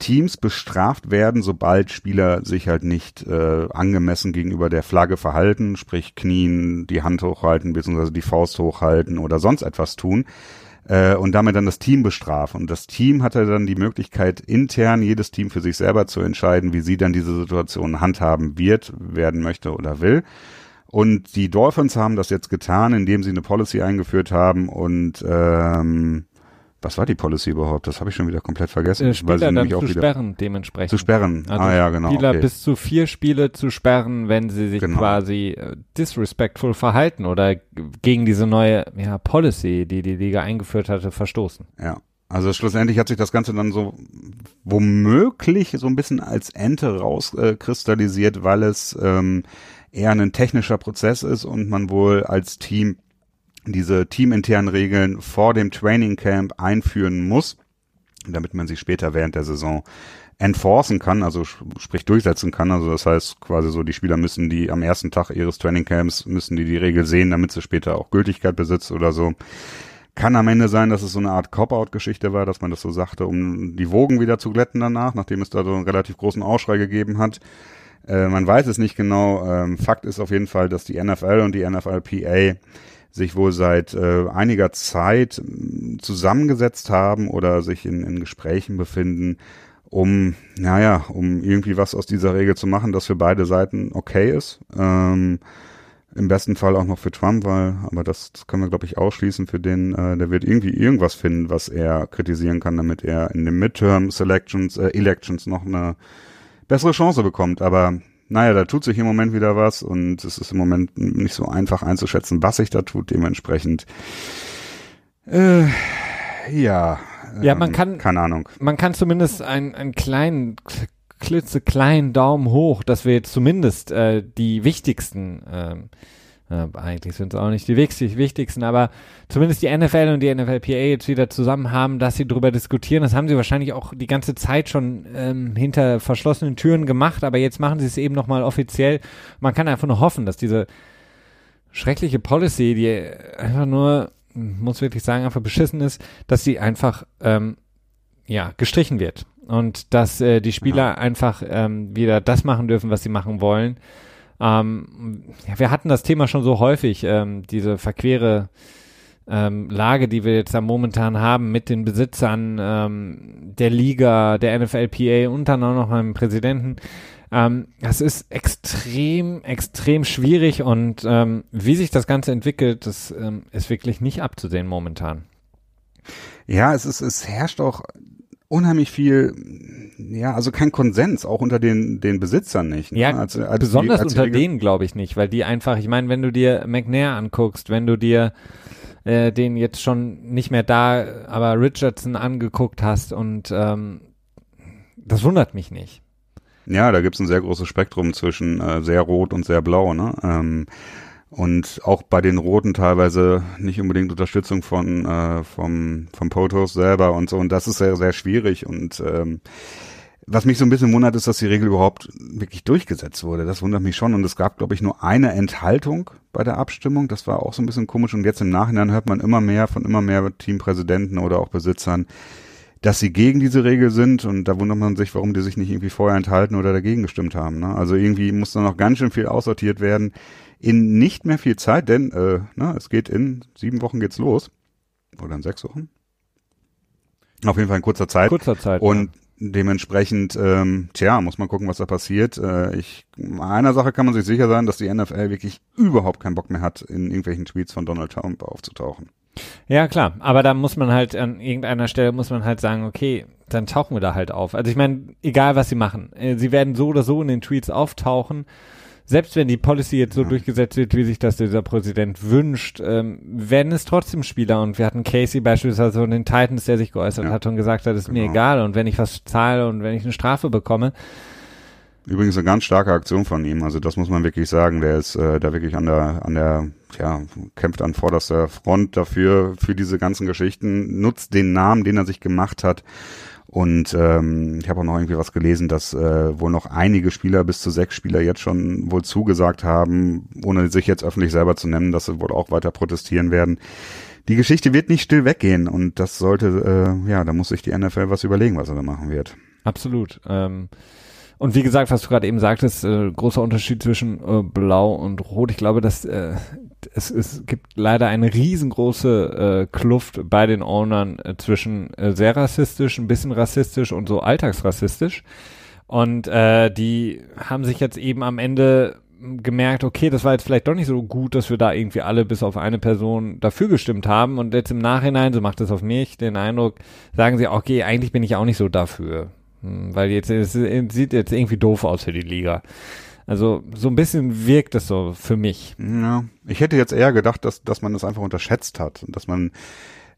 Teams bestraft werden, sobald Spieler sich halt nicht äh, angemessen gegenüber der Flagge verhalten, sprich knien, die Hand hochhalten, beziehungsweise die Faust hochhalten oder sonst etwas tun äh, und damit dann das Team bestrafen. Und das Team hatte dann die Möglichkeit, intern jedes Team für sich selber zu entscheiden, wie sie dann diese Situation handhaben wird, werden möchte oder will. Und die Dolphins haben das jetzt getan, indem sie eine Policy eingeführt haben und ähm, was war die Policy überhaupt? Das habe ich schon wieder komplett vergessen. Äh, Weiß Spieler dann nämlich zu sperren, dementsprechend. Zu sperren. Also ah ja, genau. Spieler okay. bis zu vier Spiele zu sperren, wenn sie sich Genau. quasi äh, disrespectful verhalten oder gegen diese neue ja, Policy, die die Liga eingeführt hatte, verstoßen. Ja. Also schlussendlich hat sich das Ganze dann so womöglich so ein bisschen als Ente rauskristallisiert, äh, weil es ähm, eher ein technischer Prozess ist und man wohl als Team diese teaminternen Regeln vor dem Training Camp einführen muss, damit man sie später während der Saison enforcen kann, also sp- sprich durchsetzen kann. Also das heißt quasi so, die Spieler müssen die am ersten Tag ihres Training Camps müssen die die Regel sehen, damit sie später auch Gültigkeit besitzt oder so. Kann am Ende sein, dass es so eine Art Cop-Out-Geschichte war, dass man das so sagte, um die Wogen wieder zu glätten danach, nachdem es da so einen relativ großen Aufschrei gegeben hat. Äh, man weiß es nicht genau. Ähm, Fakt ist auf jeden Fall, dass die NFL und die NFLPA sich wohl seit äh, einiger Zeit äh, zusammengesetzt haben oder sich in, in Gesprächen befinden, um, naja, um irgendwie was aus dieser Regel zu machen, das für beide Seiten okay ist. Ähm, Im besten Fall auch noch für Trump, weil, aber das, das können wir, glaube ich, ausschließen für den, äh, der wird irgendwie irgendwas finden, was er kritisieren kann, damit er in den Midterm Selections, äh, Elections noch eine bessere Chance bekommt. Aber naja, da tut sich im Moment wieder was und es ist im Moment nicht so einfach einzuschätzen, was sich da tut. Dementsprechend, äh, ja. Ja, man ähm, kann, keine Ahnung. Man kann zumindest einen, einen kleinen, klitzekleinen Daumen hoch, dass wir jetzt zumindest äh, die wichtigsten ähm, äh, eigentlich sind es auch nicht die wichtig, wichtigsten, aber zumindest die NFL und die NFLPA jetzt wieder zusammen haben, dass sie darüber diskutieren. Das haben sie wahrscheinlich auch die ganze Zeit schon ähm, hinter verschlossenen Türen gemacht, aber jetzt machen sie es eben nochmal offiziell. Man kann einfach nur hoffen, dass diese schreckliche Policy, die einfach nur, muss wirklich sagen, einfach beschissen ist, dass sie einfach ähm, ja gestrichen wird und dass äh, die Spieler ja. einfach ähm, wieder das machen dürfen, was sie machen wollen. Ähm, wir hatten das Thema schon so häufig, ähm, diese verquere ähm, Lage, die wir jetzt da momentan haben mit den Besitzern ähm, der Liga, der NFLPA und dann auch noch meinem Präsidenten. Ähm, das ist extrem, extrem schwierig und ähm, wie sich das Ganze entwickelt, das ist wirklich nicht abzusehen momentan. Ja, es ist, es herrscht auch unheimlich viel, ja, also kein Konsens, auch unter den, den Besitzern nicht. Ne? Ja, als, als besonders die, unter denen glaube ich nicht, weil die einfach, ich meine, wenn du dir McNair anguckst, wenn du dir äh, den jetzt schon nicht mehr da, aber Richardson angeguckt hast und ähm, das wundert mich nicht. Ja, da gibt's ein sehr großes Spektrum zwischen äh, sehr rot und sehr blau, ne? Ähm, und auch bei den Roten teilweise nicht unbedingt Unterstützung von äh, vom vom Potos selber und so und das ist sehr sehr schwierig und ähm, was mich so ein bisschen wundert, ist, dass die Regel überhaupt wirklich durchgesetzt wurde. Das wundert mich schon. Und es gab, glaube ich, nur eine Enthaltung bei der Abstimmung. Das war auch so ein bisschen komisch. Und jetzt im Nachhinein hört man immer mehr von immer mehr Teampräsidenten oder auch Besitzern, dass sie gegen diese Regel sind. Und da wundert man sich, warum die sich nicht irgendwie vorher enthalten oder dagegen gestimmt haben. Ne? Also irgendwie muss da noch ganz schön viel aussortiert werden in nicht mehr viel Zeit, denn äh, na, es geht in sieben Wochen geht's los. Oder in sechs Wochen. Auf jeden Fall in kurzer Zeit. Kurzer Zeit. Und ja. dementsprechend, ähm, tja, muss man gucken, was da passiert. Äh, ich, einer Sache kann man sich sicher sein, dass die NFL wirklich überhaupt keinen Bock mehr hat, in irgendwelchen Tweets von Donald Trump aufzutauchen. Ja, klar. Aber da muss man halt an irgendeiner Stelle muss man halt sagen, okay, dann tauchen wir da halt auf. Also ich meine, egal was sie machen, äh, sie werden so oder so in den Tweets auftauchen selbst wenn die Policy jetzt so ja. durchgesetzt wird, wie sich das dieser Präsident wünscht, ähm, werden es trotzdem Spieler. Und wir hatten Casey beispielsweise von den Titans, der sich geäußert ja. hat und gesagt hat, ist genau. mir egal. Und wenn ich was zahle und wenn ich eine Strafe bekomme. Übrigens eine ganz starke Aktion von ihm. Also das muss man wirklich sagen. Der ist äh, da wirklich an der, an der, ja, kämpft an vorderster Front dafür, für diese ganzen Geschichten, nutzt den Namen, den er sich gemacht hat und ähm, ich habe auch noch irgendwie was gelesen, dass äh, wohl noch einige Spieler, bis zu sechs Spieler jetzt schon wohl zugesagt haben, ohne sich jetzt öffentlich selber zu nennen, dass sie wohl auch weiter protestieren werden. Die Geschichte wird nicht still weggehen und das sollte, äh, ja, da muss sich die NFL was überlegen, was er da machen wird. Absolut. Ähm und wie gesagt, was du gerade eben sagtest, äh, großer Unterschied zwischen äh, Blau und Rot. Ich glaube, dass äh, es, es gibt leider eine riesengroße äh, Kluft bei den Ownern äh, zwischen äh, sehr rassistisch, ein bisschen rassistisch und so alltagsrassistisch. Und äh, die haben sich jetzt eben am Ende gemerkt, okay, das war jetzt vielleicht doch nicht so gut, dass wir da irgendwie alle bis auf eine Person dafür gestimmt haben. Und jetzt im Nachhinein, so macht es auf mich den Eindruck, sagen sie, okay, eigentlich bin ich auch nicht so dafür. Hm, weil jetzt es sieht jetzt irgendwie doof aus für die Liga. Also so ein bisschen wirkt es so für mich. Ja, ich hätte jetzt eher gedacht, dass, dass man das einfach unterschätzt hat und dass man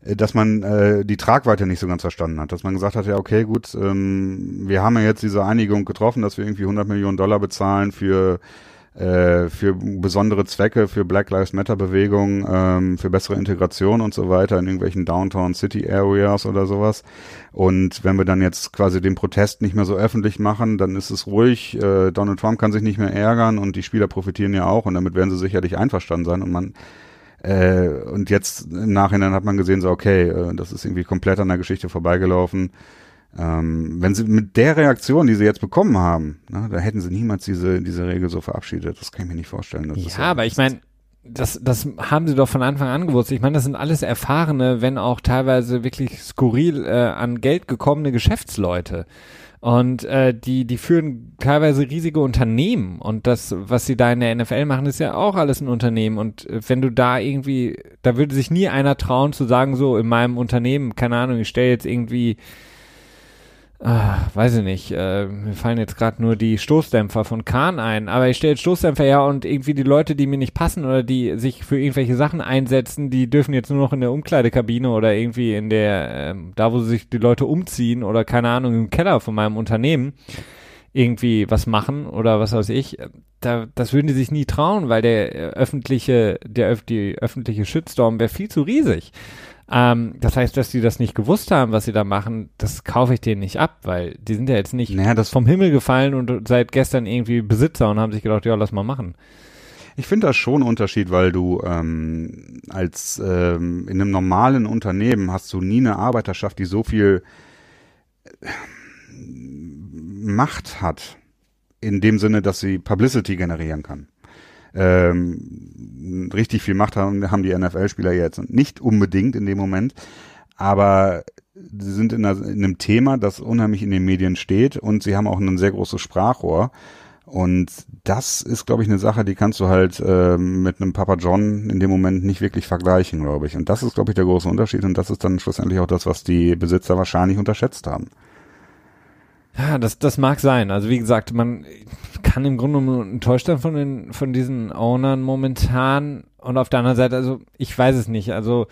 äh, dass man äh, die Tragweite nicht so ganz verstanden hat, dass man gesagt hat, ja okay, gut, ähm, wir haben ja jetzt diese Einigung getroffen, dass wir irgendwie 100 Millionen Dollar bezahlen für äh, für besondere Zwecke, für Black Lives Matter Bewegung, ähm, für bessere Integration und so weiter in irgendwelchen Downtown City Areas oder sowas. Und wenn wir dann jetzt quasi den Protest nicht mehr so öffentlich machen, dann ist es ruhig. Äh, Donald Trump kann sich nicht mehr ärgern und die Spieler profitieren ja auch und damit werden sie sicherlich einverstanden sein und man äh, und jetzt im Nachhinein hat man gesehen, so okay, äh, das ist irgendwie komplett an der Geschichte vorbeigelaufen. Ähm, wenn sie mit der Reaktion, die sie jetzt bekommen haben, ne, da hätten sie niemals diese, diese Regel so verabschiedet. Das kann ich mir nicht vorstellen. ja, aber ich meine, das, das haben sie doch von Anfang an gewusst. Ich meine, das sind alles erfahrene, wenn auch teilweise wirklich skurril äh, an Geld gekommene Geschäftsleute. Und äh, die, die führen teilweise riesige Unternehmen. Und das, was sie da in der NFL machen, ist ja auch alles ein Unternehmen. Und äh, wenn du da irgendwie, da würde sich nie einer trauen zu sagen, so in meinem Unternehmen, keine Ahnung, ich stelle jetzt irgendwie ah, weiß ich nicht, äh, mir fallen jetzt gerade nur die Stoßdämpfer von Kahn ein, aber ich stelle Stoßdämpfer her und irgendwie die Leute, die mir nicht passen oder die sich für irgendwelche Sachen einsetzen, die dürfen jetzt nur noch in der Umkleidekabine oder irgendwie in der, äh, da wo sich die Leute umziehen oder keine Ahnung, im Keller von meinem Unternehmen irgendwie was machen oder was weiß ich, da, das würden die sich nie trauen, weil der äh, öffentliche, der die öffentliche Shitstorm wäre viel zu riesig. Ähm, das heißt, dass die das nicht gewusst haben, was sie da machen, das kaufe ich denen nicht ab, weil die sind ja jetzt nicht Naja, das vom Himmel gefallen und seit gestern irgendwie Besitzer und haben sich gedacht, ja, lass mal machen. Ich finde das schon Unterschied, weil du ähm, als ähm, in einem normalen Unternehmen hast du nie eine Arbeiterschaft, die so viel äh, Macht hat, in dem Sinne, dass sie Publicity generieren kann. Ähm, richtig viel Macht haben, haben die NFL-Spieler jetzt nicht unbedingt in dem Moment, aber sie sind in, einer, in einem Thema, das unheimlich in den Medien steht und sie haben auch ein sehr großes Sprachrohr. Und das ist, glaube ich, eine Sache, die kannst du halt äh, mit einem Papa John in dem Moment nicht wirklich vergleichen, glaube ich. Und das ist, glaube ich, der große Unterschied. Und das ist dann schlussendlich auch das, was die Besitzer wahrscheinlich unterschätzt haben. Ja, das, das mag sein. Also wie gesagt, man kann im Grunde nur enttäuscht sein von den, von diesen Ownern momentan. Und auf der anderen Seite, also ich weiß es nicht. Also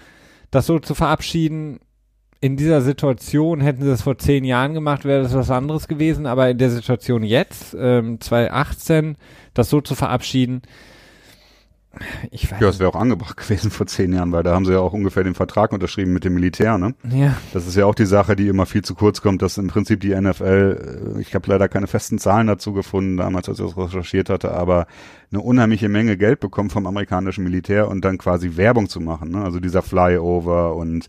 das so zu verabschieden in dieser Situation, hätten sie das vor zehn Jahren gemacht, wäre das was anderes gewesen. Aber in der Situation jetzt, ähm, 2018, das so zu verabschieden, ich weiß Ja, es wäre auch angebracht gewesen vor zehn Jahren, weil da haben sie ja auch ungefähr den Vertrag unterschrieben mit dem Militär, ne? Ja. Das ist ja auch die Sache, die immer viel zu kurz kommt, dass im Prinzip die NFL, äh, ich habe leider keine festen Zahlen dazu gefunden, damals, als ich das recherchiert hatte, aber eine unheimliche Menge Geld bekommt vom amerikanischen Militär und dann quasi Werbung zu machen, ne? Also dieser Flyover und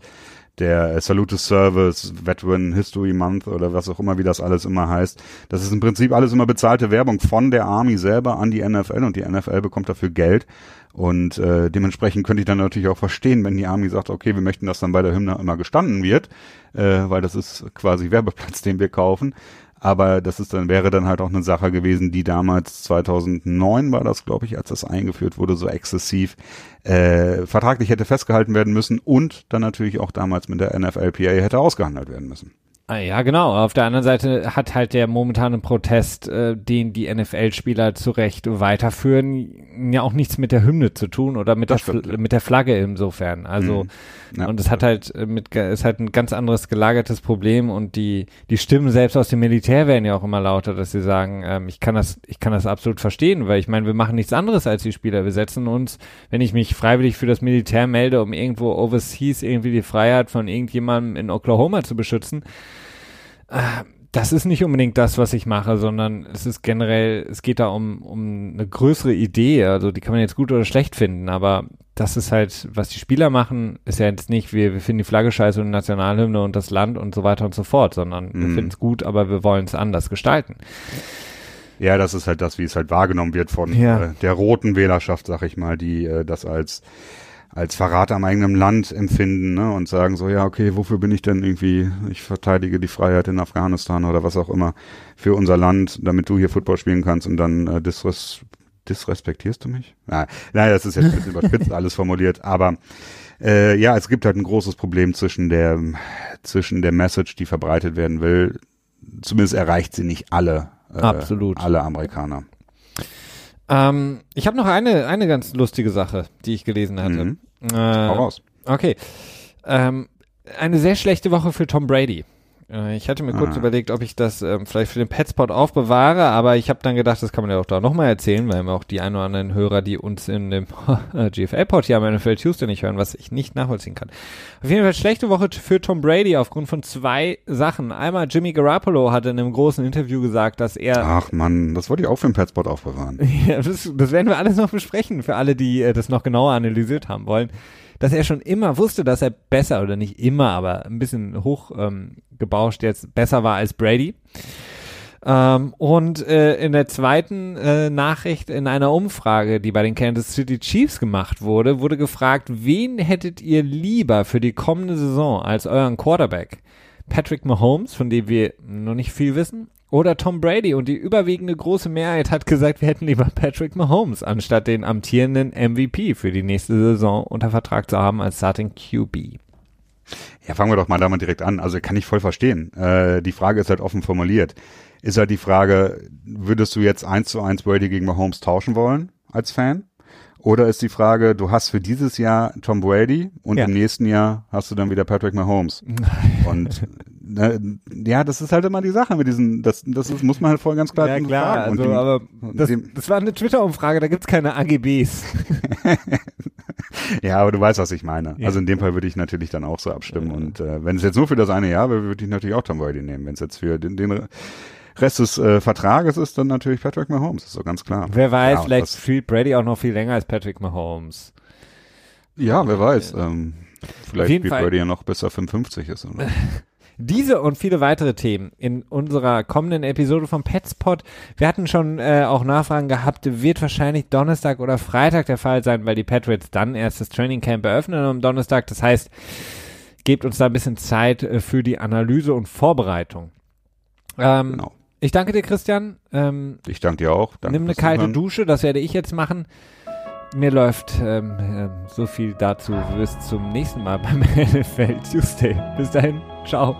der Salute Service, Veteran History Month oder was auch immer, wie das alles immer heißt. Das ist im Prinzip alles immer bezahlte Werbung von der Army selber an die NFL und die NFL bekommt dafür Geld. Und äh, dementsprechend könnte ich dann natürlich auch verstehen, wenn die Army sagt, okay, wir möchten, dass dann bei der Hymne immer gestanden wird, äh, weil das ist quasi Werbeplatz, den wir kaufen. Aber das ist dann, wäre dann halt auch eine Sache gewesen, die damals 2009 war das, glaube ich, als das eingeführt wurde, so exzessiv äh, vertraglich hätte festgehalten werden müssen und dann natürlich auch damals mit der NFLPA hätte ausgehandelt werden müssen. Ah, ja, genau. Auf der anderen Seite hat halt der momentane Protest, äh, den die NFL-Spieler zu Recht weiterführen, ja auch nichts mit der Hymne zu tun oder mit, der, ja. mit der Flagge insofern. Also, Mhm. Ja. und es hat halt äh, mit, ist halt ein ganz anderes gelagertes Problem und die, die Stimmen selbst aus dem Militär werden ja auch immer lauter, dass sie sagen, ähm, ich kann das, ich kann das absolut verstehen, weil ich meine, wir machen nichts anderes als die Spieler. Wir setzen uns, wenn ich mich freiwillig für das Militär melde, um irgendwo overseas irgendwie die Freiheit von irgendjemandem in Oklahoma zu beschützen, das ist nicht unbedingt das, was ich mache, sondern es ist generell, es geht da um, um eine größere Idee. Also die kann man jetzt gut oder schlecht finden, aber das ist halt, was die Spieler machen, ist ja jetzt nicht, wir, wir finden die Flagge scheiße und die Nationalhymne und das Land und so weiter und so fort, sondern wir Mhm. finden es gut, aber wir wollen es anders gestalten. Ja, das ist halt das, wie es halt wahrgenommen wird von Ja. äh, der roten Wählerschaft, sag ich mal, die äh, das als als Verrat am eigenen Land empfinden ne, und sagen so, ja, okay, wofür bin ich denn irgendwie, ich verteidige die Freiheit in Afghanistan oder was auch immer für unser Land, damit du hier Football spielen kannst und dann äh, disres disrespektierst du mich? Nein, nein, das ist jetzt ein bisschen überspitzt alles formuliert, aber äh, ja, es gibt halt ein großes Problem zwischen der zwischen der Message, die verbreitet werden will, zumindest erreicht sie nicht alle äh, Absolut. alle Amerikaner. Ähm, ich habe noch eine, eine ganz lustige Sache, die ich gelesen hatte. Mhm. Äh, Hau raus. Okay. Ähm, eine sehr schlechte Woche für Tom Brady. Äh, ich hatte mir kurz Ah. überlegt, ob ich das ähm, vielleicht für den Petspot aufbewahre, aber ich habe dann gedacht, das kann man ja auch da nochmal erzählen, weil wir auch die ein oder anderen Hörer, die uns in dem GFL-Pod hier am NFL Tuesday nicht hören, was ich nicht nachvollziehen kann. Auf jeden Fall schlechte Woche für Tom Brady aufgrund von zwei Sachen. Einmal Jimmy Garoppolo hatte in einem großen Interview gesagt, dass er Ach man, das wollte ich auch für den Petspot aufbewahren. ja, das, das werden wir alles noch besprechen, für alle, die äh, das noch genauer analysiert haben wollen. Dass er schon immer wusste, dass er besser, oder nicht immer, aber ein bisschen hoch ähm, gebauscht jetzt besser war als Brady. Ähm, und äh, in der zweiten äh, Nachricht in einer Umfrage, die bei den Kansas City Chiefs gemacht wurde, wurde gefragt, wen hättet ihr lieber für die kommende Saison als euren Quarterback? Patrick Mahomes, von dem wir noch nicht viel wissen, oder Tom Brady. Und die überwiegende große Mehrheit hat gesagt, wir hätten lieber Patrick Mahomes, anstatt den amtierenden MVP für die nächste Saison unter Vertrag zu haben als Starting QB. Ja, fangen wir doch mal damit direkt an. Also kann ich voll verstehen. Äh, die Frage ist halt offen formuliert. Ist halt die Frage, würdest du jetzt eins zu eins Brady gegen Mahomes tauschen wollen als Fan? Oder ist die Frage, du hast für dieses Jahr Tom Brady und ja. im nächsten Jahr hast du dann wieder Patrick Mahomes. und ja, das ist halt immer die Sache mit diesen, das, das ist, muss man halt voll ganz klar Ja klar, also, die, aber das, das war eine Twitter-Umfrage, da gibt's keine AGBs. ja, aber du weißt, was ich meine. Ja. Also in dem Fall würde ich natürlich dann auch so abstimmen. Ja. Und äh, wenn es jetzt nur für das eine Jahr wäre, würde ich natürlich auch Tom Brady nehmen. Wenn es jetzt für den, den Rest des äh, Vertrages ist dann natürlich Patrick Mahomes, ist so ganz klar. Wer weiß, ja, vielleicht spielt Brady auch noch viel länger als Patrick Mahomes. Ja, wer weiß. Ähm, vielleicht spielt Brady ja noch bis er 55 ist. Oder? Diese und viele weitere Themen in unserer kommenden Episode vom Petspot. Wir hatten schon äh, auch Nachfragen gehabt, wird wahrscheinlich Donnerstag oder Freitag der Fall sein, weil die Patriots dann erst das Training Camp eröffnen am Donnerstag. Das heißt, gebt uns da ein bisschen Zeit äh, für die Analyse und Vorbereitung. Ähm, genau. Ich danke dir, Christian. Ähm, ich danke dir auch. Danke nimm eine kalte Dusche, das werde ich jetzt machen. Mir läuft ähm, äh, so viel dazu. Bis zum nächsten Mal beim NFL Tuesday. Bis dahin. Ciao.